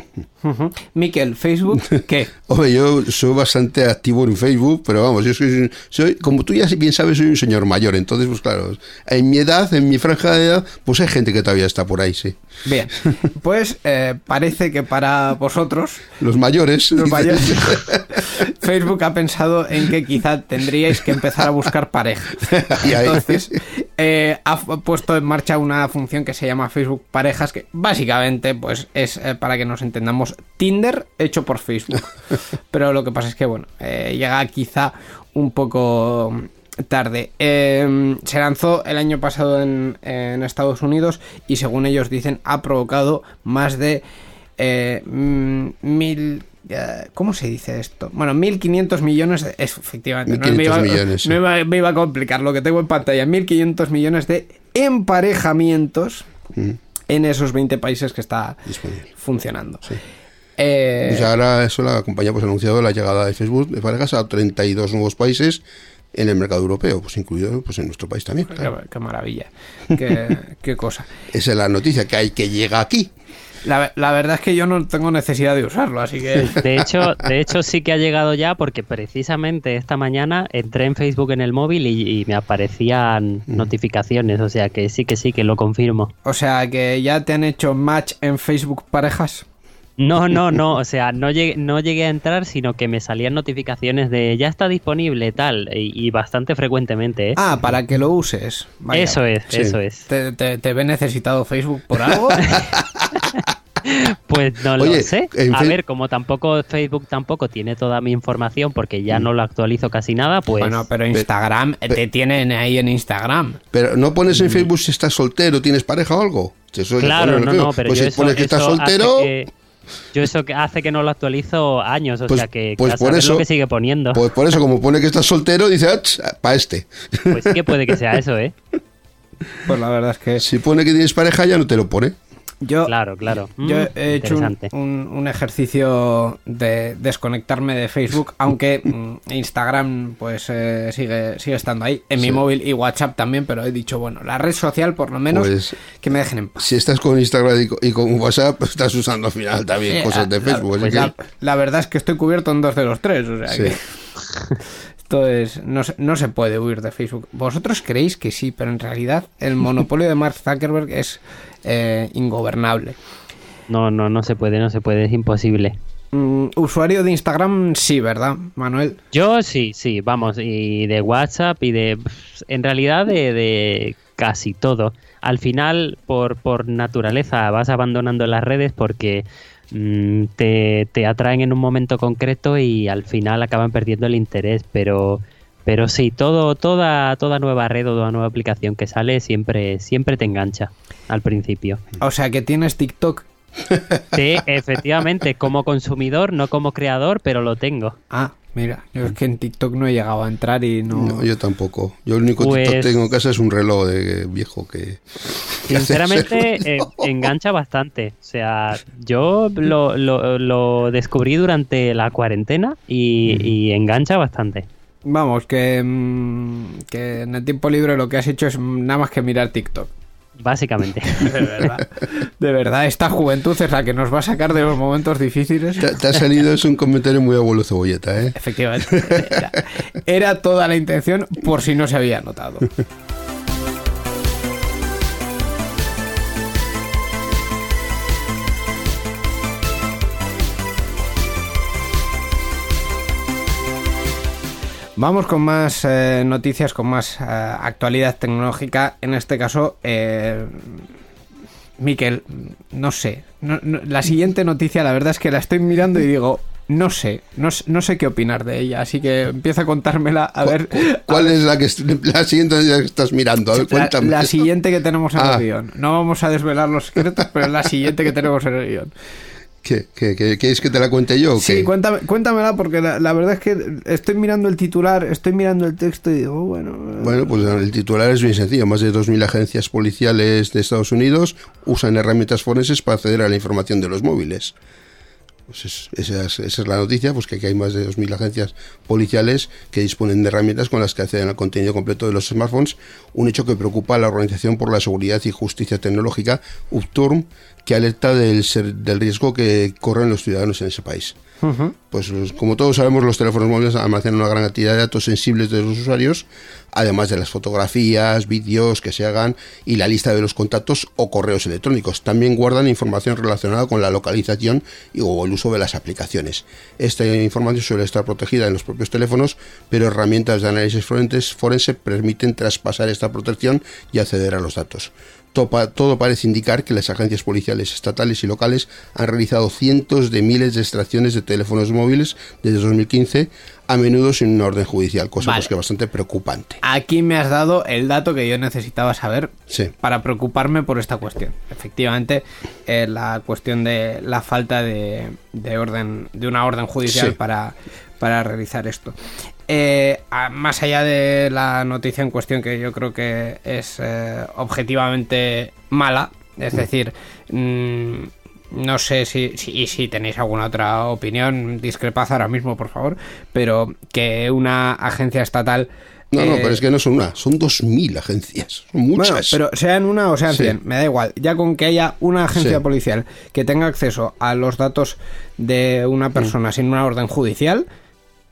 [SPEAKER 1] Miquel, Facebook, [laughs] ¿qué?
[SPEAKER 2] Hombre, yo soy bastante activo en Facebook, pero vamos, yo soy, soy, como tú ya bien sabes, soy un señor mayor, entonces, pues claro, en mi edad, en mi franja de edad, pues hay gente que todavía está por ahí, sí.
[SPEAKER 1] Bien, pues eh, parece que para vosotros,
[SPEAKER 2] Los mayores.
[SPEAKER 1] los mayores, [laughs] Facebook ha pensado en que quizá tendríais que empezar a buscar pareja. Entonces, [laughs] eh, ha puesto en marcha una función que se llama Facebook Parejas, que básicamente pues es, eh, para que nos entendamos, Tinder hecho por Facebook. [laughs] Pero lo que pasa es que, bueno, eh, llega quizá un poco tarde. Se lanzó el año pasado en, en Estados Unidos y según ellos dicen ha provocado más de eh, mm, mil... ¿Cómo se dice esto? Bueno, 1.500 millones de... es, efectivamente, no, me
[SPEAKER 2] 1.500
[SPEAKER 1] iba,
[SPEAKER 2] millones, sí.
[SPEAKER 1] no iba- me iba a complicar lo que tengo en pantalla. 1.500 millones de emparejamientos
[SPEAKER 2] Mm,
[SPEAKER 1] en esos 20 países que está
[SPEAKER 2] disponible.
[SPEAKER 1] funcionando.
[SPEAKER 2] Sí.
[SPEAKER 1] Eh,
[SPEAKER 2] Pues ahora eso la compañía pues, ha anunciado la llegada de Facebook de parejas a 32 nuevos países en el mercado europeo, pues incluido pues en nuestro país también.
[SPEAKER 1] qué, maravilla. [laughs] Qué, qué cosa.
[SPEAKER 2] Esa es la noticia que hay que llega aquí.
[SPEAKER 1] La, la verdad es que yo no tengo necesidad de usarlo, así que...
[SPEAKER 3] De hecho, de hecho sí que ha llegado ya porque precisamente esta mañana entré en Facebook en el móvil y, y me aparecían notificaciones, o sea que sí que sí que lo confirmo.
[SPEAKER 1] O sea, que ya te han hecho match en Facebook parejas.
[SPEAKER 3] No, no, no, o sea, no llegué, no llegué a entrar, sino que me salían notificaciones de ya está disponible tal, y, y bastante frecuentemente, ¿eh?
[SPEAKER 1] Ah, para que lo uses. Vaya.
[SPEAKER 3] eso es,
[SPEAKER 2] sí.
[SPEAKER 3] eso es.
[SPEAKER 1] ¿Te, te, te ve necesitado Facebook por algo? [laughs]
[SPEAKER 3] Pues no
[SPEAKER 2] Oye,
[SPEAKER 3] lo sé. A ver, como tampoco Facebook tampoco tiene toda mi información porque ya no lo actualizo casi nada, pues
[SPEAKER 1] bueno, pero Instagram, te tienen ahí en Instagram.
[SPEAKER 2] Pero no pones en Facebook si estás soltero, tienes pareja o algo. Eso
[SPEAKER 3] Mm. claro, no, no, pero
[SPEAKER 2] pues
[SPEAKER 3] yo
[SPEAKER 2] si
[SPEAKER 3] eso,
[SPEAKER 2] pones que estás soltero,
[SPEAKER 3] yo eso que hace que no lo actualizo años, o
[SPEAKER 2] Pues-
[SPEAKER 3] sea que
[SPEAKER 2] pues por eso-
[SPEAKER 3] lo que sigue poniendo.
[SPEAKER 2] pues por eso como pone que estás soltero, dice, para este.
[SPEAKER 3] Pues sí que puede que sea [laughs] eso, ¿eh?
[SPEAKER 1] Pues la verdad es que
[SPEAKER 2] Si pone que tienes pareja ya no te lo pone.
[SPEAKER 1] Yo,
[SPEAKER 3] Claro, claro.
[SPEAKER 1] yo
[SPEAKER 3] Mm,
[SPEAKER 1] he hecho un, un- un ejercicio de desconectarme de Facebook, aunque mm, Instagram pues eh, sigue, sigue estando ahí, en mi móvil y WhatsApp también, pero he dicho, bueno, la red social por lo menos
[SPEAKER 2] Pues-
[SPEAKER 1] que me dejen en paz.
[SPEAKER 2] Si estás con Instagram y con, y con WhatsApp, [laughs] estás usando al final también
[SPEAKER 1] Sí,
[SPEAKER 2] cosas de
[SPEAKER 1] la-
[SPEAKER 2] Facebook.
[SPEAKER 1] pues la,
[SPEAKER 2] que-
[SPEAKER 1] la verdad es que estoy cubierto en dos de los tres, o sea
[SPEAKER 2] Sí.
[SPEAKER 1] que [laughs] esto es no, se- no se puede huir de Facebook. Vosotros creéis que sí, pero en realidad el monopolio de Mark Zuckerberg es eh, ingobernable.
[SPEAKER 3] No, no, no se puede, no se puede, es imposible.
[SPEAKER 1] Mm, usuario de Instagram, sí, ¿verdad, Manuel?
[SPEAKER 3] Yo sí, sí, vamos, y de WhatsApp y de... En realidad de, de casi todo. Al final, por, por naturaleza, vas abandonando las redes porque mm, te, te atraen en un momento concreto y al final acaban perdiendo el interés, pero... Pero sí, todo, toda, toda nueva red o toda nueva aplicación que sale siempre, siempre te engancha al principio.
[SPEAKER 1] O sea que tienes TikTok. [laughs]
[SPEAKER 3] Sí, efectivamente, como consumidor, no como creador, pero lo tengo.
[SPEAKER 1] Ah, mira, yo es que en TikTok no he llegado a entrar y no...
[SPEAKER 2] No, yo tampoco. Yo el único
[SPEAKER 3] Pues-
[SPEAKER 2] TikTok que tengo en casa es un reloj de viejo que...
[SPEAKER 3] Sinceramente, eh, [laughs] engancha bastante. O sea, yo lo, lo- lo descubrí durante la cuarentena y, y engancha bastante.
[SPEAKER 1] Vamos, que, mm, que en el tiempo libre lo que has hecho es nada más que mirar TikTok.
[SPEAKER 3] Básicamente. [laughs]
[SPEAKER 1] De verdad. De verdad, esta juventud es la que nos va a sacar de los momentos difíciles.
[SPEAKER 2] Te, te ha salido, es un comentario muy abuelo cebolleta, ¿eh?
[SPEAKER 1] Efectivamente. Era, [laughs] era toda la intención por si no se había notado. Vamos con más eh, noticias, con más eh, actualidad tecnológica. En este caso, eh, Miquel, no sé. No- no- la siguiente noticia, la verdad es que la estoy mirando y digo, no sé, no, sé qué opinar de ella. Así que empieza a contármela a ver.
[SPEAKER 2] ¿Cuál es la que la siguiente que estás mirando? A ver,
[SPEAKER 1] La,
[SPEAKER 2] cuéntame.
[SPEAKER 1] la siguiente que tenemos en
[SPEAKER 2] Ah.
[SPEAKER 1] el guion. No vamos a desvelar los secretos, pero es la siguiente que tenemos en el guion.
[SPEAKER 2] ¿Qué, qué, qué- quieres que te la cuente yo?
[SPEAKER 1] Sí, cuéntame, cuéntamela porque la, la verdad es que estoy mirando el titular, estoy mirando el texto y digo, bueno. eh,
[SPEAKER 2] Bueno, pues el titular es bien sencillo. Más de 2.000 agencias policiales de Estados Unidos usan herramientas forenses para acceder a la información de los móviles. Pues es- esa, es, esa es la noticia, pues que aquí hay más de 2.000 agencias policiales que disponen de herramientas con las que acceden al contenido completo de los smartphones, un hecho que preocupa a la Organización por la Seguridad y Justicia Tecnológica, UPTURM, que alerta del, ser- del riesgo que corren los ciudadanos en ese país. Pues como todos sabemos, los teléfonos móviles almacenan una gran cantidad de datos sensibles de los usuarios, además de las fotografías, vídeos que se hagan y la lista de los contactos o correos electrónicos. También guardan información relacionada con la localización y, o el uso de las aplicaciones. Esta información suele estar protegida en los propios teléfonos, pero herramientas de análisis forense permiten traspasar esta protección y acceder a los datos. Todo parece indicar que las agencias policiales estatales y locales han realizado cientos de miles de extracciones de teléfonos móviles desde 2015, a menudo sin una orden judicial, cosa
[SPEAKER 1] Vale.
[SPEAKER 2] pues que bastante preocupante.
[SPEAKER 1] Aquí me has dado el dato que yo necesitaba saber
[SPEAKER 2] Sí.
[SPEAKER 1] para preocuparme por esta cuestión. Efectivamente, eh, la cuestión de la falta de, de orden, de una orden judicial
[SPEAKER 2] Sí.
[SPEAKER 1] para, para realizar esto. Eh, más allá de la noticia en cuestión, que yo creo que es eh, objetivamente mala, es decir, mm, no sé si, si, y si tenéis alguna otra opinión, discrepad ahora mismo, por favor, pero que una agencia estatal...
[SPEAKER 2] No, no,
[SPEAKER 1] eh,
[SPEAKER 2] pero es que no son una, son 2.000 agencias, son muchas.
[SPEAKER 1] bueno, pero sean una o sean
[SPEAKER 2] Sí.
[SPEAKER 1] 100, me da igual. Ya con que haya una agencia
[SPEAKER 2] Sí.
[SPEAKER 1] policial que tenga acceso a los datos de una persona sin una orden judicial,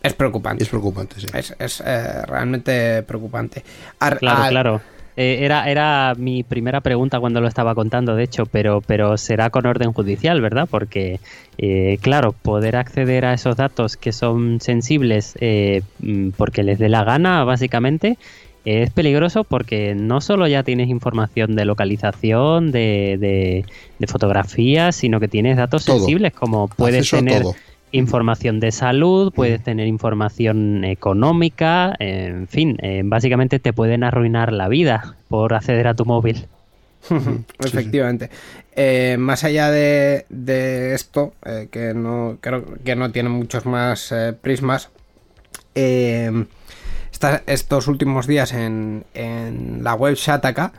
[SPEAKER 1] es preocupante.
[SPEAKER 2] Es preocupante, sí.
[SPEAKER 1] Es, es, eh, realmente preocupante. Ar-
[SPEAKER 3] Claro,
[SPEAKER 1] al-
[SPEAKER 3] claro. Eh, era, era mi primera pregunta cuando lo estaba contando, de hecho, pero, pero será con orden judicial, ¿verdad? Porque, eh, claro, poder acceder a esos datos que son sensibles eh, mm, porque les dé la gana, básicamente, es peligroso porque no solo ya tienes información de localización, de, de, de fotografías, sino que tienes datos
[SPEAKER 2] Todo.
[SPEAKER 3] sensibles como puedes
[SPEAKER 2] Acceso
[SPEAKER 3] tener. Información de salud, puedes tener información económica, en fin, eh, básicamente te pueden arruinar la vida por acceder a tu móvil. [laughs]
[SPEAKER 1] Efectivamente. Eh, más allá de, de esto, eh, que no creo que no tiene muchos más eh, prismas, eh, esta- estos últimos días en, en la web Shataka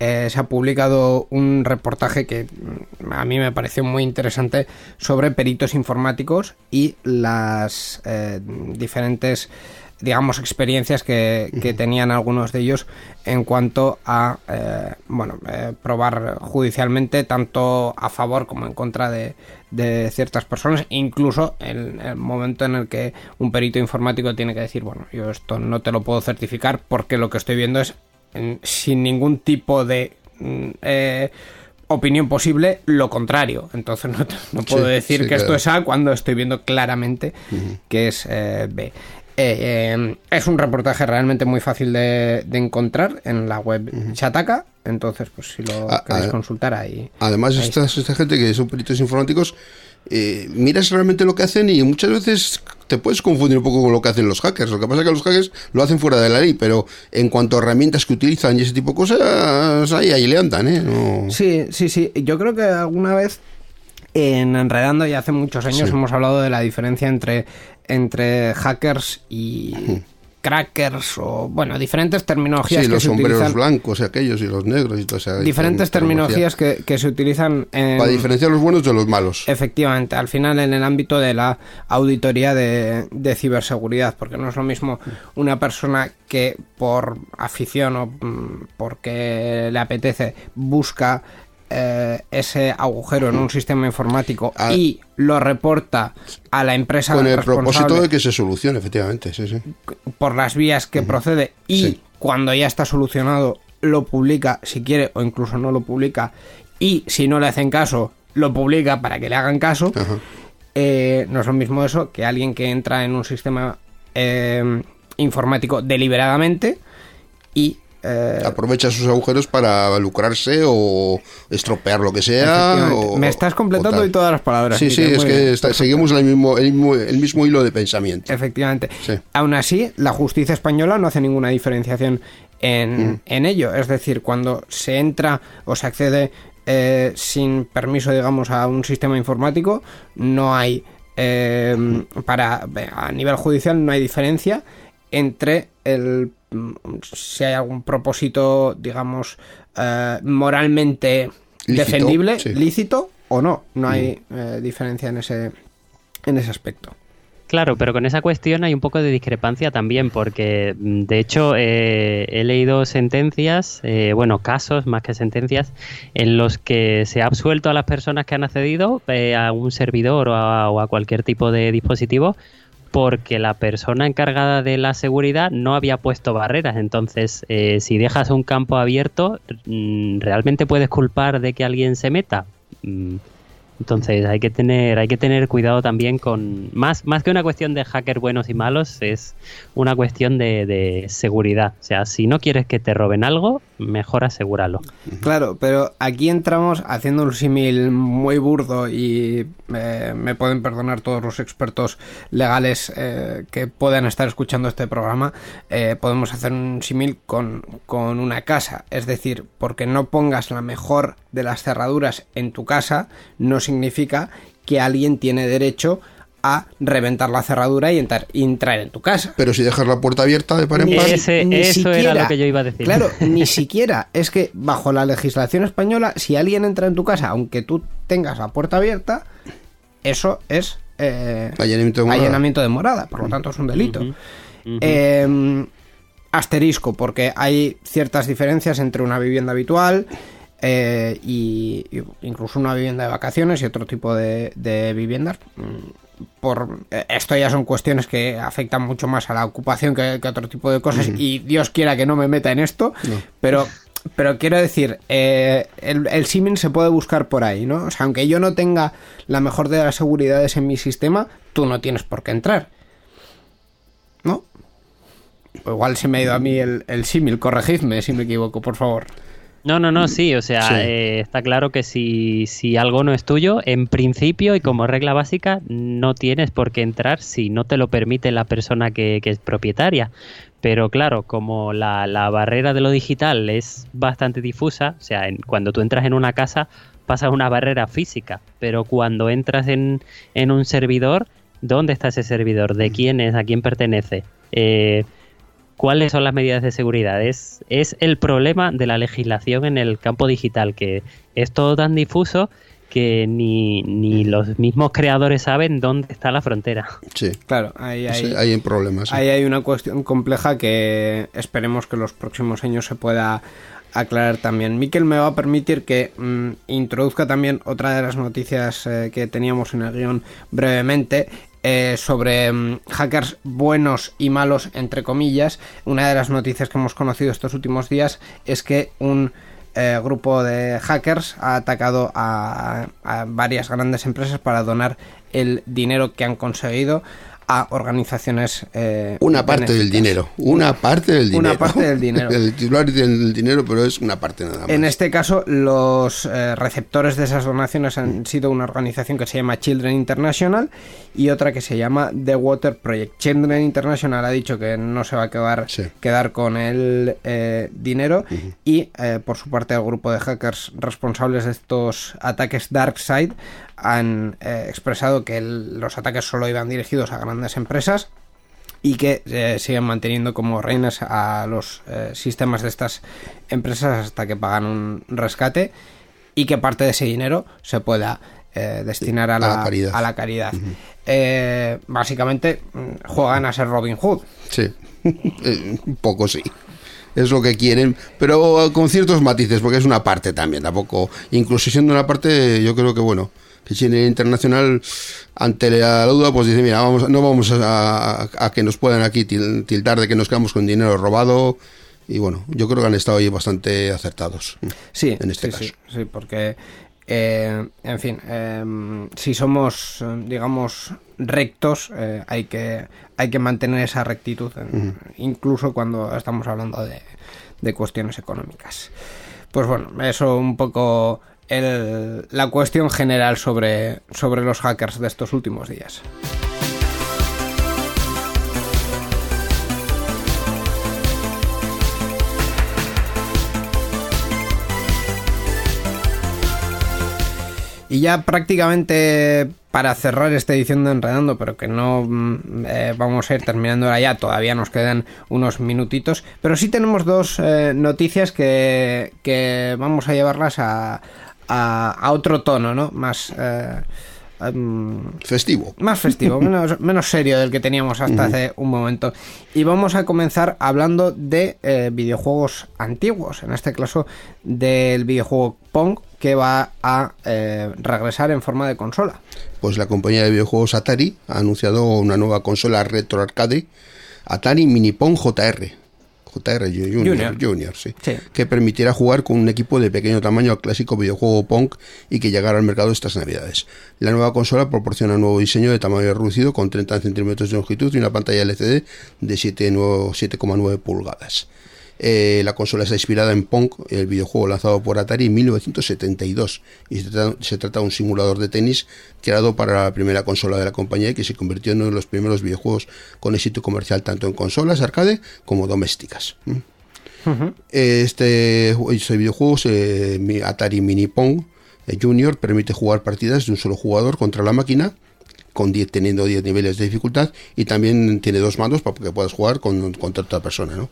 [SPEAKER 1] eh, se ha publicado un reportaje que mm, a mí me pareció muy interesante sobre peritos informáticos y las eh, diferentes digamos experiencias que, que tenían algunos de ellos en cuanto a eh, bueno probar judicialmente tanto a favor como en contra de, de ciertas personas. Incluso en el momento en el que un perito informático tiene que decir bueno yo esto no te lo puedo certificar porque lo que estoy viendo es sin ningún tipo de mm, eh, opinión posible lo contrario. Entonces no, no puedo
[SPEAKER 2] Sí,
[SPEAKER 1] decir
[SPEAKER 2] sí,
[SPEAKER 1] que esto es A cuando estoy viendo claramente que es eh, B. Eh, eh, es un reportaje realmente muy fácil de, de encontrar en la web Chataka. Entonces, pues si lo
[SPEAKER 2] Ah,
[SPEAKER 1] queréis consultar ahí.
[SPEAKER 2] Además,
[SPEAKER 1] ahí
[SPEAKER 2] esta, esta gente que son peritos informáticos, eh, miras realmente lo que hacen y muchas veces te puedes confundir un poco con lo que hacen los hackers. Lo que pasa es que los hackers lo hacen fuera de la ley, pero en cuanto a herramientas que utilizan y ese tipo de cosas, ahí, ahí le andan, ¿eh? No-
[SPEAKER 1] Sí, sí, sí. Yo creo que alguna vez en Enredando, ya hace muchos años,
[SPEAKER 2] Sí.
[SPEAKER 1] hemos hablado de la diferencia entre, entre hackers y, crackers o, bueno, diferentes terminologías
[SPEAKER 2] Sí,
[SPEAKER 1] que
[SPEAKER 2] los
[SPEAKER 1] se
[SPEAKER 2] sombreros
[SPEAKER 1] utilizan.
[SPEAKER 2] blancos y aquellos y los negros y toda esa
[SPEAKER 1] Diferentes
[SPEAKER 2] terminología.
[SPEAKER 1] terminologías que, que se utilizan en,
[SPEAKER 2] Para diferenciar los buenos de los malos.
[SPEAKER 1] Efectivamente, al final en el ámbito de la auditoría de, de ciberseguridad, porque no es lo mismo una persona que por afición o mm, porque le apetece busca eh, ese agujero en un sistema informático
[SPEAKER 2] Ah.
[SPEAKER 1] y lo reporta a la empresa
[SPEAKER 2] Con el
[SPEAKER 1] responsable
[SPEAKER 2] propósito de que se solucione, efectivamente. Sí, sí.
[SPEAKER 1] por las vías que procede y
[SPEAKER 2] Sí.
[SPEAKER 1] cuando ya está solucionado lo publica si quiere o incluso no lo publica y si no le hacen caso lo publica para que le hagan caso eh, no es lo mismo eso que alguien que entra en un sistema eh, informático deliberadamente y eh,
[SPEAKER 2] Aprovecha sus agujeros para lucrarse o estropear lo que sea. O,
[SPEAKER 1] me estás completando hoy todas las palabras
[SPEAKER 2] Sí, sí, es que está- seguimos el mismo, el, mismo, el mismo hilo de pensamiento.
[SPEAKER 1] Efectivamente.
[SPEAKER 2] Sí.
[SPEAKER 1] Aún así, la justicia española no hace ninguna diferenciación en,
[SPEAKER 2] Mm.
[SPEAKER 1] en ello. Es decir, cuando se entra o se accede eh, sin permiso, digamos, a un sistema informático, no hay. eh, para a nivel judicial no hay diferencia entre el si hay algún propósito digamos eh, moralmente
[SPEAKER 2] Lícito,
[SPEAKER 1] defendible
[SPEAKER 2] sí.
[SPEAKER 1] lícito o no. No hay eh, diferencia en ese en ese aspecto.
[SPEAKER 3] Claro, pero con esa cuestión hay un poco de discrepancia también, porque mm, de hecho eh, he leído sentencias, eh, bueno, casos más que sentencias, en los que se ha absuelto a las personas que han accedido eh, a un servidor o a, o a cualquier tipo de dispositivo porque la persona encargada de la seguridad no había puesto barreras. Entonces, eh, si dejas un campo abierto, mm, ¿realmente puedes culpar de que alguien se meta? Entonces hay que tener, hay que tener cuidado también con. Más, más que una cuestión de hackers buenos y malos, es una cuestión de, de seguridad. O sea, si no quieres que te roben algo, mejor asegúralo.
[SPEAKER 1] Claro, pero aquí entramos haciendo un símil muy burdo y eh, me pueden perdonar todos los expertos legales eh, que puedan estar escuchando este programa. eh, podemos hacer un símil con, con una casa. Es decir, porque no pongas la mejor de las cerraduras en tu casa, no significa que alguien tiene derecho a reventar la cerradura y entrar, en tu casa.
[SPEAKER 2] Pero si dejas la puerta abierta de par en par,
[SPEAKER 3] Ese-
[SPEAKER 1] ni
[SPEAKER 3] eso era
[SPEAKER 1] siquiera-
[SPEAKER 3] lo que yo iba a decir.
[SPEAKER 1] Claro, [laughs] ni siquiera. Es que bajo la legislación española, si alguien entra en tu casa, aunque tú tengas la puerta abierta, eso es eh,
[SPEAKER 2] Allanamiento de
[SPEAKER 1] allanamiento de morada, por lo tanto es un delito. Eh, asterisco, porque hay ciertas diferencias entre una vivienda habitual eh, y, y incluso una vivienda de vacaciones y otro tipo de, de viviendas. Mm, Por, eh, esto ya son cuestiones que afectan mucho más a la ocupación que, que otro tipo de cosas y Dios quiera que no me meta en esto, pero pero quiero decir, eh, el, el se puede buscar por ahí, ¿no? O sea, aunque yo no tenga la mejor de las seguridades en mi sistema, tú no tienes por qué entrar. ¿No? Igual se me ha ido a mí el, el símil, corregidme si me equivoco, por favor.
[SPEAKER 3] No, no, no, sí, o sea,
[SPEAKER 2] Sí.
[SPEAKER 3] eh, está claro que si, si algo no es tuyo, en principio y como regla básica, no tienes por qué entrar si no te lo permite la persona que, que es propietaria. Pero claro, como la, la barrera de lo digital es bastante difusa, o sea, en- cuando tú entras en una casa pasas una barrera física, pero cuando entras en, en un servidor, ¿dónde está ese servidor? ¿De quién es? ¿A quién pertenece? Eh, ¿Cuáles son las medidas de seguridad? Es, es el problema de la legislación en el campo digital, que es todo tan difuso que ni, ni los mismos creadores saben dónde está la frontera.
[SPEAKER 2] sí,
[SPEAKER 1] Claro, ahí hay,
[SPEAKER 2] sí, hay problemas. sí.
[SPEAKER 1] ahí hay una cuestión compleja que esperemos que los próximos años se pueda aclarar también. Miquel me va a permitir que mm, introduzca también otra de las noticias eh, que teníamos en el guion brevemente. Eh, sobre mm, hackers buenos y malos, entre comillas. Una de las noticias que hemos conocido estos últimos días es que un eh, grupo de hackers ha atacado a, a varias grandes empresas para donar el dinero que han conseguido a organizaciones. eh,
[SPEAKER 2] Una parte del dinero. Una parte del dinero.
[SPEAKER 1] Una parte del dinero. [laughs]
[SPEAKER 2] El titular del dinero, pero es una parte nada más.
[SPEAKER 1] En este caso, los eh, receptores de esas donaciones han sido una organización que se llama Children International y otra que se llama The Water Project. Children International ha dicho que no se va a quedar,
[SPEAKER 2] Sí.
[SPEAKER 1] quedar con el eh, dinero y, por su parte, el grupo de hackers responsables de estos ataques DarkSide han eh, expresado que el- los ataques solo iban dirigidos a grandes empresas y que eh, siguen manteniendo como reinas a los eh, sistemas de estas empresas hasta que pagan un rescate y que parte de ese dinero se pueda destinar a
[SPEAKER 2] a
[SPEAKER 1] la,
[SPEAKER 2] caridad.
[SPEAKER 1] a la caridad. Básicamente mm, juegan a ser Robin Hood.
[SPEAKER 2] Sí, [laughs] un poco sí. Es lo que quieren, pero con ciertos matices, porque es una parte también, tampoco. Incluso siendo una parte, yo creo que bueno, Chile Internacional, ante la duda, pues dice: Mira, vamos, no vamos a, que nos puedan aquí til- tildar de que nos quedamos con dinero robado. Y bueno, yo creo que han estado ahí bastante acertados.
[SPEAKER 1] Sí,
[SPEAKER 2] en este
[SPEAKER 1] sí,
[SPEAKER 2] caso.
[SPEAKER 1] sí, sí, porque, eh, en fin, eh, si somos, digamos, rectos, eh, hay, que, hay que mantener esa rectitud, en- incluso cuando estamos hablando de, de cuestiones económicas. Pues bueno, eso un poco la cuestión general sobre, sobre los hackers de estos últimos días. Y ya prácticamente para cerrar esta edición de Enredando, pero que no mm, eh, vamos a ir terminando ahora ya, todavía nos quedan unos minutitos, pero sí tenemos dos eh, noticias que, que vamos a llevarlas a, a, a otro tono, ¿no? Más... eh, em,
[SPEAKER 2] Festivo.
[SPEAKER 1] más festivo, [laughs] menos, menos serio del que teníamos hasta hace un momento. Y vamos a comenzar hablando de eh, videojuegos antiguos, en este caso del videojuego Pong, que va a eh, regresar en forma de consola.
[SPEAKER 2] Pues la compañía de videojuegos Atari ha anunciado una nueva consola retro arcade, Atari Mini Pong JR. JR Junior,
[SPEAKER 1] Junior.
[SPEAKER 2] Junior, sí,
[SPEAKER 1] Sí.
[SPEAKER 2] que permitirá jugar con un equipo de pequeño tamaño al clásico videojuego Pong y que llegará al mercado estas navidades. La nueva consola proporciona un nuevo diseño de tamaño reducido con 30 centímetros de longitud y una pantalla LCD de 7,9 7,9 pulgadas. Eh, la consola está inspirada en Pong, el videojuego lanzado por Atari en 1972, y se trata, se trata de un simulador de tenis creado para la primera consola de la compañía y que se convirtió en uno de los primeros videojuegos con éxito comercial tanto en consolas arcade como domésticas. Este, este videojuego, Atari Mini Pong eh, Junior, permite jugar partidas de un solo jugador contra la máquina, con 10, teniendo 10 niveles de dificultad, y también tiene dos mandos para que puedas jugar con, contra otra persona. ¿no?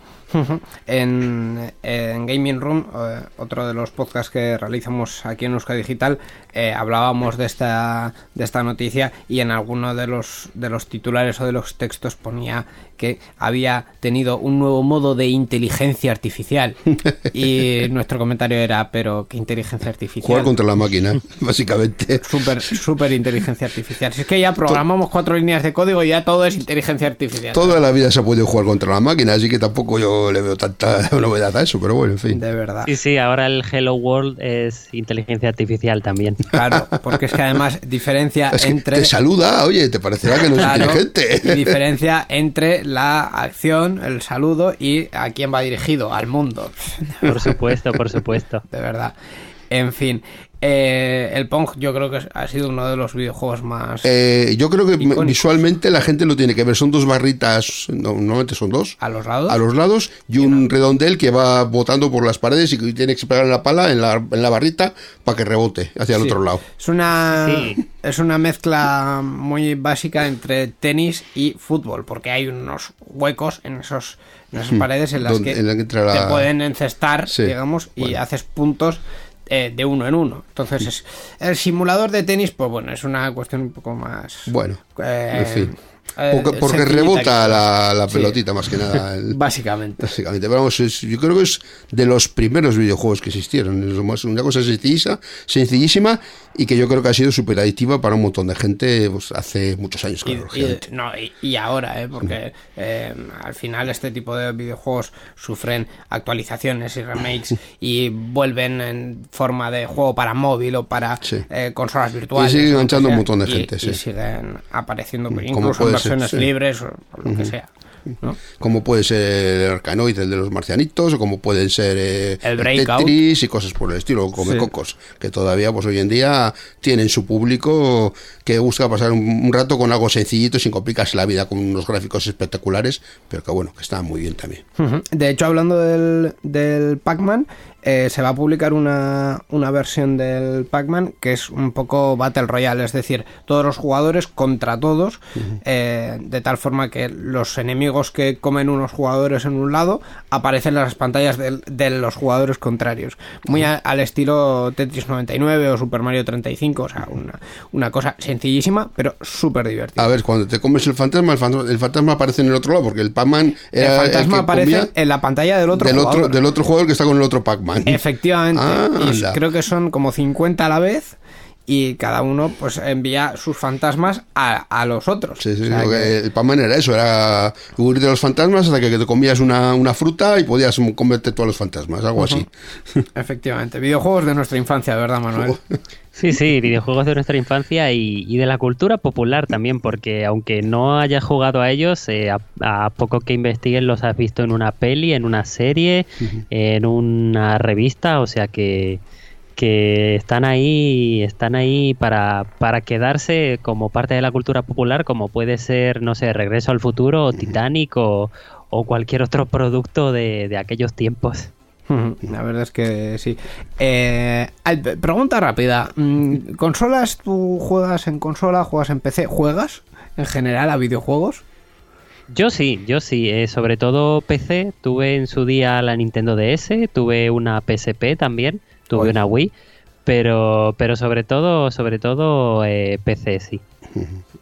[SPEAKER 1] En, en Gaming Room, eh, otro de los podcasts que realizamos aquí en Euska Digital, eh, hablábamos de esta, de esta noticia y en alguno de los, de los titulares o de los textos ponía que había tenido un nuevo modo de inteligencia artificial. [laughs] Y nuestro comentario era, pero ¿qué inteligencia artificial?
[SPEAKER 2] Jugar contra la máquina, [laughs] básicamente.
[SPEAKER 1] Súper, súper inteligencia artificial. Si es que ya programamos cuatro líneas de código y ya todo es inteligencia artificial.
[SPEAKER 2] Toda la vida se ha podido jugar contra la máquina, así que tampoco yo le veo tanta [laughs] novedad a eso, pero bueno, en fin.
[SPEAKER 1] De verdad.
[SPEAKER 3] Sí, sí, ahora el Hello World es inteligencia artificial también.
[SPEAKER 1] Claro, porque es que además diferencia
[SPEAKER 2] Es que
[SPEAKER 1] entre...
[SPEAKER 2] te saluda, oye, te parecerá que no es
[SPEAKER 1] Claro,
[SPEAKER 2] inteligente.
[SPEAKER 1] y diferencia entre la acción, el saludo y a quién va dirigido, al mundo.
[SPEAKER 3] Por supuesto, por supuesto.
[SPEAKER 1] De verdad. En fin, eh, el Pong yo creo que ha sido uno de los videojuegos más
[SPEAKER 2] Eh, yo creo que
[SPEAKER 1] Icónicos.
[SPEAKER 2] visualmente la gente lo tiene que ver. Son dos barritas, no, normalmente son dos,
[SPEAKER 1] a los lados.
[SPEAKER 2] a los lados y un redondel que va botando por las paredes y que tiene que pegar la pala en la, en la barrita para que rebote hacia el
[SPEAKER 1] Sí.
[SPEAKER 2] otro lado.
[SPEAKER 1] Es una,
[SPEAKER 3] Sí.
[SPEAKER 1] es una mezcla muy básica entre tenis y fútbol, porque hay unos huecos en esos en esas paredes en las que,
[SPEAKER 2] en la que entra la-
[SPEAKER 1] te pueden encestar,
[SPEAKER 2] Sí,
[SPEAKER 1] digamos, y haces puntos eh, de uno en uno. Entonces, es, el simulador de tenis, pues bueno, es una cuestión un poco más...
[SPEAKER 2] Bueno,
[SPEAKER 1] eh,
[SPEAKER 2] en fin.
[SPEAKER 1] Eh,
[SPEAKER 2] Porque, rebota la,
[SPEAKER 1] Sí.
[SPEAKER 2] pelotita más que nada. [laughs] el-
[SPEAKER 1] Básicamente.
[SPEAKER 2] Básicamente, pero vamos, es- yo creo que es de los primeros videojuegos que existieron. Es más- una cosa sencillísima, sencillísima y que yo creo que ha sido súper adictiva para un montón de gente pues, hace muchos años.
[SPEAKER 1] Y,
[SPEAKER 2] Claro,
[SPEAKER 1] y-
[SPEAKER 2] lógicamente.
[SPEAKER 1] no, y, y ahora, ¿eh? porque eh, al final este tipo de videojuegos sufren actualizaciones y remakes [laughs] y vuelven en forma de juego para móvil o para
[SPEAKER 2] Sí.
[SPEAKER 1] eh, consolas virtuales.
[SPEAKER 2] Y sigue
[SPEAKER 1] o lo que
[SPEAKER 2] enganchando un montón de
[SPEAKER 1] y-
[SPEAKER 2] gente,
[SPEAKER 1] Y
[SPEAKER 2] sí.
[SPEAKER 1] siguen apareciendo
[SPEAKER 2] Como
[SPEAKER 1] incluso en
[SPEAKER 2] ser,
[SPEAKER 1] versiones
[SPEAKER 2] sí.
[SPEAKER 1] libres o, o lo que sea. ¿no?
[SPEAKER 2] Como puede ser el Arcanoid, el de los marcianitos, o como pueden ser eh,
[SPEAKER 1] El Breakout.
[SPEAKER 2] Tetris y cosas por el estilo, Come
[SPEAKER 1] Sí.
[SPEAKER 2] Cocos, que todavía pues hoy en día tienen su público que busca pasar un, un rato con algo sencillito sin complicarse la vida con unos gráficos espectaculares, pero que bueno, que está muy bien también.
[SPEAKER 1] Ujú. De hecho, hablando del, del Pac-Man, eh, se va a publicar una, una versión del Pac-Man que es un poco Battle Royale, es decir, todos los jugadores contra todos, eh, de tal forma que los enemigos que comen unos jugadores en un lado aparecen en las pantallas de, los jugadores contrarios. Muy a- al estilo Tetris 99 o Super Mario 35, o sea, una, una cosa sencillísima, pero súper divertida.
[SPEAKER 2] A ver, cuando te comes el fantasma, el fantasma, el fantasma aparece en el otro lado, porque el Pac-Man
[SPEAKER 1] El
[SPEAKER 2] era
[SPEAKER 1] fantasma
[SPEAKER 2] que
[SPEAKER 1] aparece
[SPEAKER 2] comía
[SPEAKER 1] en la pantalla del otro
[SPEAKER 2] del
[SPEAKER 1] jugador.
[SPEAKER 2] otro, del otro jugador que está con el otro Pac-Man.
[SPEAKER 1] Efectivamente.
[SPEAKER 2] Ah,
[SPEAKER 1] y creo que son como 50 a la vez. Y cada uno pues envía sus fantasmas a, a los otros.
[SPEAKER 2] Sí, sí,
[SPEAKER 1] O sea
[SPEAKER 2] lo que
[SPEAKER 1] que-
[SPEAKER 2] el Pac-Man era eso, era huir de los fantasmas hasta que te comías una, una fruta y podías comerte todos los fantasmas, algo así. [laughs]
[SPEAKER 1] Efectivamente. Videojuegos de nuestra infancia, ¿verdad, Manuel?
[SPEAKER 3] Sí, sí, videojuegos de nuestra infancia y, y de la cultura popular también, porque aunque no hayas jugado a ellos, eh, a, a poco que investiguen los has visto en una peli, en una serie, en una revista, o sea que, que están ahí, están ahí para, para quedarse como parte de la cultura popular, como puede ser, no sé, Regreso al Futuro, o Titanic o, o cualquier otro producto de, de aquellos tiempos.
[SPEAKER 1] La verdad es que sí. Eh, pregunta rápida. Mm, ¿Consolas tú juegas en consola? ¿Juegas en PC? ¿Juegas en general a videojuegos?
[SPEAKER 3] Yo sí, yo sí, eh, sobre todo PC, tuve en su día la Nintendo DS, tuve una PSP también, tuve
[SPEAKER 2] Oye.
[SPEAKER 3] una Wii, pero pero sobre todo, sobre todo eh, PC sí.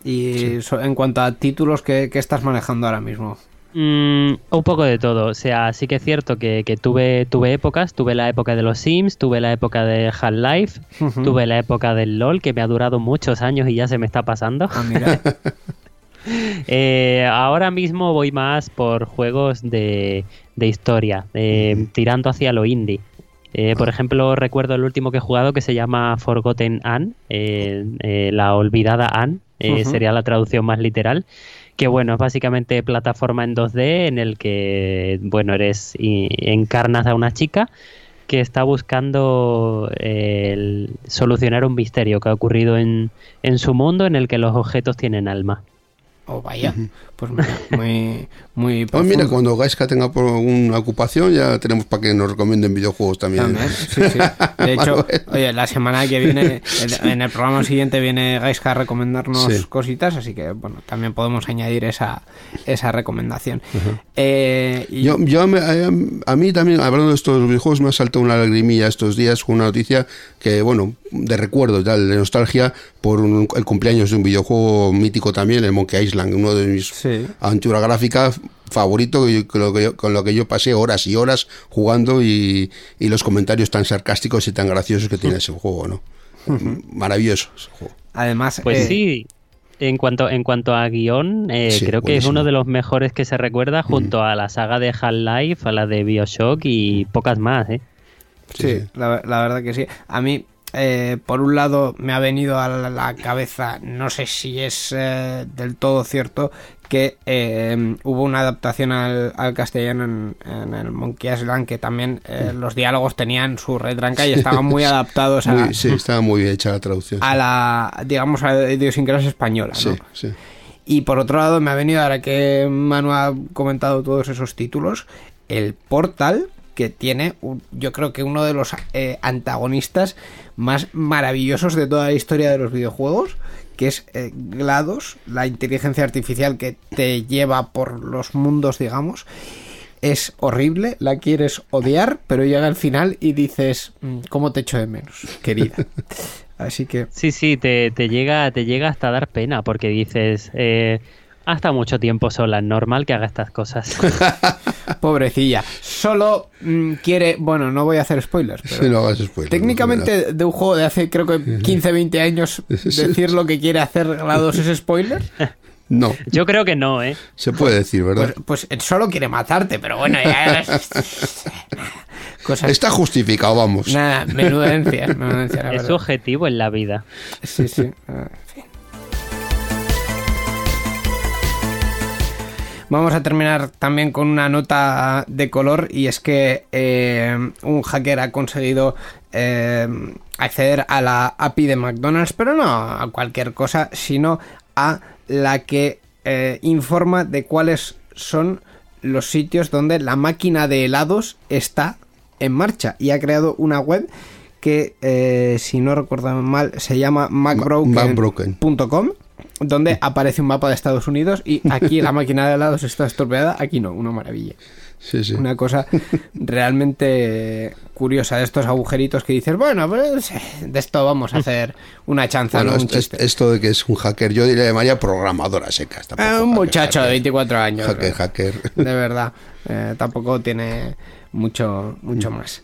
[SPEAKER 1] Y en cuanto a títulos que, que estás manejando ahora mismo.
[SPEAKER 3] Mm, un poco de todo, o sea, sí que es cierto que, que tuve tuve épocas, tuve la época de los Sims, tuve la época de Half-Life, tuve la época del LOL que me ha durado muchos años y ya se me está pasando.
[SPEAKER 1] Ah, mira. [laughs]
[SPEAKER 3] Eh, ahora mismo voy más por juegos de, de historia, eh, tirando hacia lo indie. Eh, por ejemplo, recuerdo el último que he jugado que se llama Forgotten Anne, eh, eh, la olvidada Anne, eh, sería la traducción más literal. Que bueno, es básicamente plataforma en 2D en el que, bueno, eres y encarnas a una chica que está buscando el- solucionar un misterio que ha ocurrido en, en su mundo en el que los objetos tienen alma.
[SPEAKER 1] Oh, vaya. Pues mira, muy, muy [laughs]
[SPEAKER 2] Pues mira, cuando Gaiska tenga por una ocupación, ya tenemos para que nos recomienden videojuegos también.
[SPEAKER 1] También, sí, sí. [laughs] De hecho, oye, la semana que viene, en- el programa siguiente viene Gaiska a recomendarnos
[SPEAKER 2] Sí.
[SPEAKER 1] cositas, así que bueno, también podemos añadir esa, esa recomendación. Eh, y-
[SPEAKER 2] Yo, yo me- a, a mí también, hablando de estos videojuegos, me ha saltado una lagrimilla estos días con una noticia que, bueno, de recuerdo tal, de nostalgia, por un- el cumpleaños de un videojuego mítico también, el Monkey Island, uno de mis
[SPEAKER 1] Sí.
[SPEAKER 2] aventuras gráficas favorito con lo, que yo, con lo que yo pasé horas y horas jugando y, y los comentarios tan sarcásticos y tan graciosos que tiene ese juego, ¿no? Maravilloso ese juego.
[SPEAKER 1] además,
[SPEAKER 3] Pues
[SPEAKER 1] eh,
[SPEAKER 3] sí, en cuanto, en cuanto a guion, eh,
[SPEAKER 2] Sí,
[SPEAKER 3] creo que es uno de los mejores que se recuerda junto a la saga de Half-Life, a la de Bioshock y pocas más, ¿eh?
[SPEAKER 1] Sí,
[SPEAKER 2] Sí, sí.
[SPEAKER 1] La, la verdad que sí. A mí, eh, por un lado, me ha venido a la, cabeza, no sé si es eh, del todo cierto, que eh, hubo una adaptación al, al castellano en, en el Monkey Island que también eh, los diálogos tenían su retranca y estaban muy [laughs] adaptados a,
[SPEAKER 2] Muy- sí, estaba muy bien hecha la traducción.
[SPEAKER 1] a la, digamos, a la idiosincrasia española. ¿no?
[SPEAKER 2] Sí, sí.
[SPEAKER 1] Y por otro lado, me ha venido ahora que Manu ha comentado todos esos títulos, el Portal, que tiene, un- yo creo que uno de los eh, antagonistas más maravillosos de toda la historia de los videojuegos, que es eh, GLaDOS, la inteligencia artificial que te lleva por los mundos, digamos. Es horrible, la quieres odiar, pero llega al final y dices, "Mm, ¿cómo te echo de menos, querida? [laughs] Así que
[SPEAKER 3] Sí, sí, te, te llega, te llega hasta dar pena porque dices, eh, ha estado mucho tiempo sola, es normal que haga estas cosas. [laughs]
[SPEAKER 1] Pobrecilla. Solo mm, quiere. Bueno, no voy a hacer spoilers. Pero
[SPEAKER 2] Sí, no hagas spoiler,
[SPEAKER 1] técnicamente, de un juego de hace creo que [laughs] 15, 20 años, decir lo que quiere hacer GLaDOS es spoiler. [laughs]
[SPEAKER 2] No,
[SPEAKER 3] Yo creo que no, ¿eh?
[SPEAKER 2] se puede decir, ¿verdad?
[SPEAKER 1] Pues, pues solo quiere matarte, pero bueno, ya. Cosas.
[SPEAKER 2] Está justificado, vamos.
[SPEAKER 1] Nada, la
[SPEAKER 3] Es su objetivo en la vida.
[SPEAKER 1] Sí, sí. ah, en fin. Vamos a terminar también con una nota de color y es que eh, un hacker ha conseguido eh, acceder a la API de McDonald's, pero no a cualquier cosa, sino a la que eh, informa de cuáles son los sitios donde la máquina de helados está en marcha. Y ha creado una web que, eh, si no recuerdo mal, se llama macbroken.com donde aparece un mapa de Estados Unidos y aquí la [laughs] máquina de helados está estropeada, aquí no, una maravilla.
[SPEAKER 2] Sí, sí.
[SPEAKER 1] Una cosa [laughs] realmente curiosa de estos agujeritos que dices, bueno, pues de esto vamos a hacer una chanza,
[SPEAKER 2] Bueno,
[SPEAKER 1] ¿no? un
[SPEAKER 2] esto, de que es un hacker, yo diría llamaría programadora seca.
[SPEAKER 1] Ah, un
[SPEAKER 2] hacker,
[SPEAKER 1] muchacho de
[SPEAKER 2] hacker.
[SPEAKER 1] 24 años.
[SPEAKER 2] Hacker, hacker.
[SPEAKER 1] De verdad. Eh, tampoco tiene mucho, mucho más.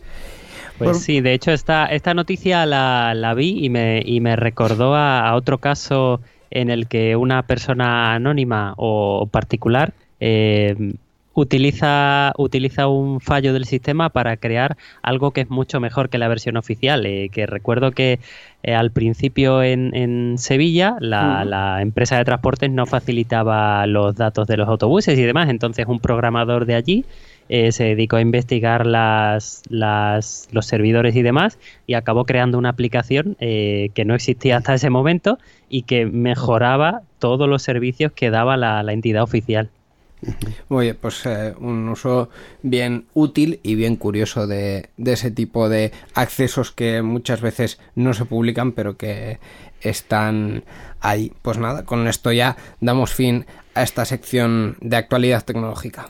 [SPEAKER 3] Pues
[SPEAKER 1] Por-
[SPEAKER 3] sí, de hecho esta, esta noticia la, la vi y me, y me recordó a, a otro caso en el que una persona anónima o particular eh, utiliza, utiliza un fallo del sistema para crear algo que es mucho mejor que la versión oficial. eh, que recuerdo que eh, al principio en, en Sevilla la, la empresa de transportes no facilitaba los datos de los autobuses y demás, entonces un programador de allí eh, se dedicó a investigar las, las- los servidores y demás y acabó creando una aplicación eh, que no existía hasta ese momento y que mejoraba todos los servicios que daba la, entidad oficial.
[SPEAKER 1] Oye, pues eh, un uso bien útil y bien curioso de ese tipo de accesos que muchas veces no se publican, pero que están ahí. Pues nada, con esto ya damos fin a esta sección de actualidad tecnológica.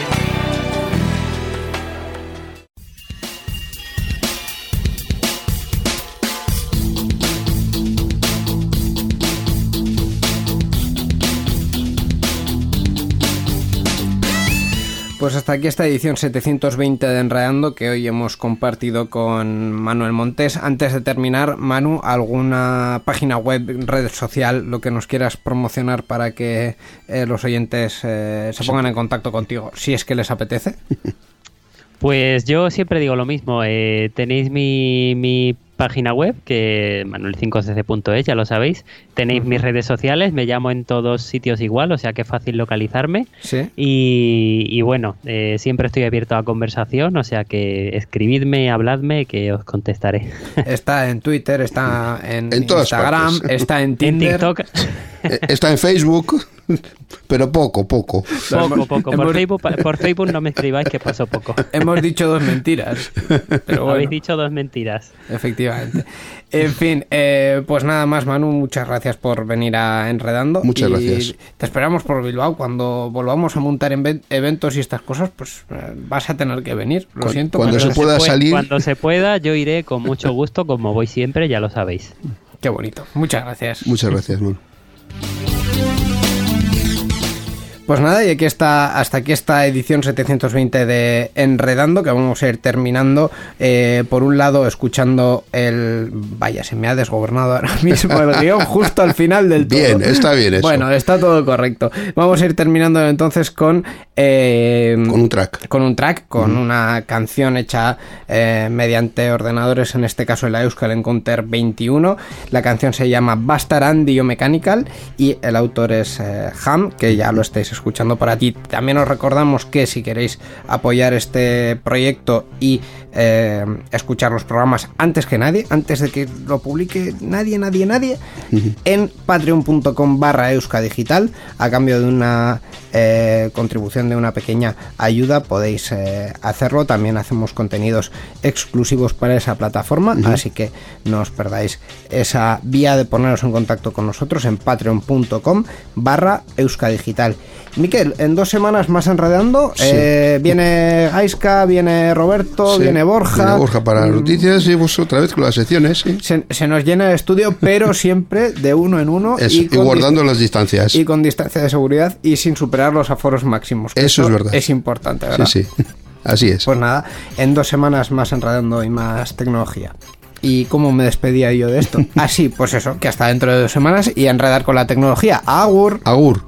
[SPEAKER 1] Pues hasta aquí esta edición 720 de Enredando que hoy hemos compartido con Manuel Montes. Antes de terminar, Manu, ¿alguna página web, red social, lo que nos quieras promocionar para que eh, los oyentes eh, se pongan en contacto contigo, si es que les apetece? [laughs]
[SPEAKER 3] Pues yo siempre digo lo mismo. eh, tenéis mi, mi página web, que manuel5cc.es, ya lo sabéis. Tenéis mis redes sociales, me llamo en todos sitios igual, o sea que es fácil localizarme.
[SPEAKER 1] Sí.
[SPEAKER 3] Y, y bueno, eh, siempre estoy abierto a conversación, o sea que escribidme, habladme, que os contestaré. [laughs]
[SPEAKER 1] Está en Twitter, está en, Instagram,
[SPEAKER 2] partes.
[SPEAKER 1] está en.
[SPEAKER 3] TikTok,
[SPEAKER 2] Eh, Está en Facebook, pero poco, poco.
[SPEAKER 3] poco, poco.
[SPEAKER 1] hemos-
[SPEAKER 3] Por Facebook, por Facebook no me escribáis que pasó poco.
[SPEAKER 1] Hemos dicho dos mentiras. Pero [laughs] bueno.
[SPEAKER 3] Habéis dicho dos mentiras.
[SPEAKER 1] Efectivamente. [laughs] En fin, eh, pues nada más, Manu, muchas gracias por venir a Enredando.
[SPEAKER 2] Muchas
[SPEAKER 1] Y
[SPEAKER 2] gracias.
[SPEAKER 1] Te esperamos por Bilbao. Cuando volvamos a montar en- eventos y estas cosas, pues eh, vas a tener que venir. Lo
[SPEAKER 2] Cu-
[SPEAKER 1] siento.
[SPEAKER 2] cuando se pueda
[SPEAKER 3] pue-
[SPEAKER 2] salir-
[SPEAKER 3] Cuando se pueda, yo iré con mucho gusto, como voy siempre, ya lo sabéis.
[SPEAKER 1] Qué bonito. Muchas gracias.
[SPEAKER 2] Muchas gracias, Manu.
[SPEAKER 1] Pues nada, y aquí está, hasta aquí esta edición 720 de Enredando, que vamos a ir terminando. eh, por un lado, escuchando el. Vaya, se me ha desgobernado ahora [laughs] mismo el guion justo al final del todo.
[SPEAKER 2] Bien, está bien eso.
[SPEAKER 1] Bueno, está todo correcto. Vamos a ir terminando entonces con. eh,
[SPEAKER 2] Con un track.
[SPEAKER 1] con un track, con una canción hecha eh, mediante ordenadores, en este caso el Euskal Encounter 21. La canción se llama Bastard Dio Mechanical y el autor es Ham, que ya lo estáis escuchando por aquí. También os recordamos que si queréis apoyar este proyecto y eh, escuchar los programas antes que nadie, antes de que lo publique nadie, nadie, nadie, en patreon.com barra euskadigital, a cambio de una eh, contribución de una pequeña ayuda, podéis eh, hacerlo. También hacemos contenidos exclusivos para esa plataforma, así que no os perdáis esa vía de poneros en contacto con nosotros en patreon.com barra euskadigital. Miquel, en dos semanas más enredando,
[SPEAKER 2] Sí.
[SPEAKER 1] eh, viene Gaiska, viene Roberto,
[SPEAKER 2] Sí,
[SPEAKER 1] viene Borja.
[SPEAKER 2] viene Borja para las noticias y vos otra vez con las secciones, sí.
[SPEAKER 1] Se, se nos llena el estudio, pero [laughs] siempre de uno en uno
[SPEAKER 2] Eso, y, guardando las distancias.
[SPEAKER 1] y con distancia de seguridad y sin superar los aforos máximos.
[SPEAKER 2] Eso es verdad.
[SPEAKER 1] Es importante, ¿verdad?
[SPEAKER 2] Sí, sí. [laughs] Así es.
[SPEAKER 1] Pues nada, en dos semanas más enredando y más tecnología. ¿Y cómo me despedía yo de esto? [laughs] Así, pues eso, que hasta dentro de dos semanas y a enredar con la tecnología. Agur.
[SPEAKER 2] Agur.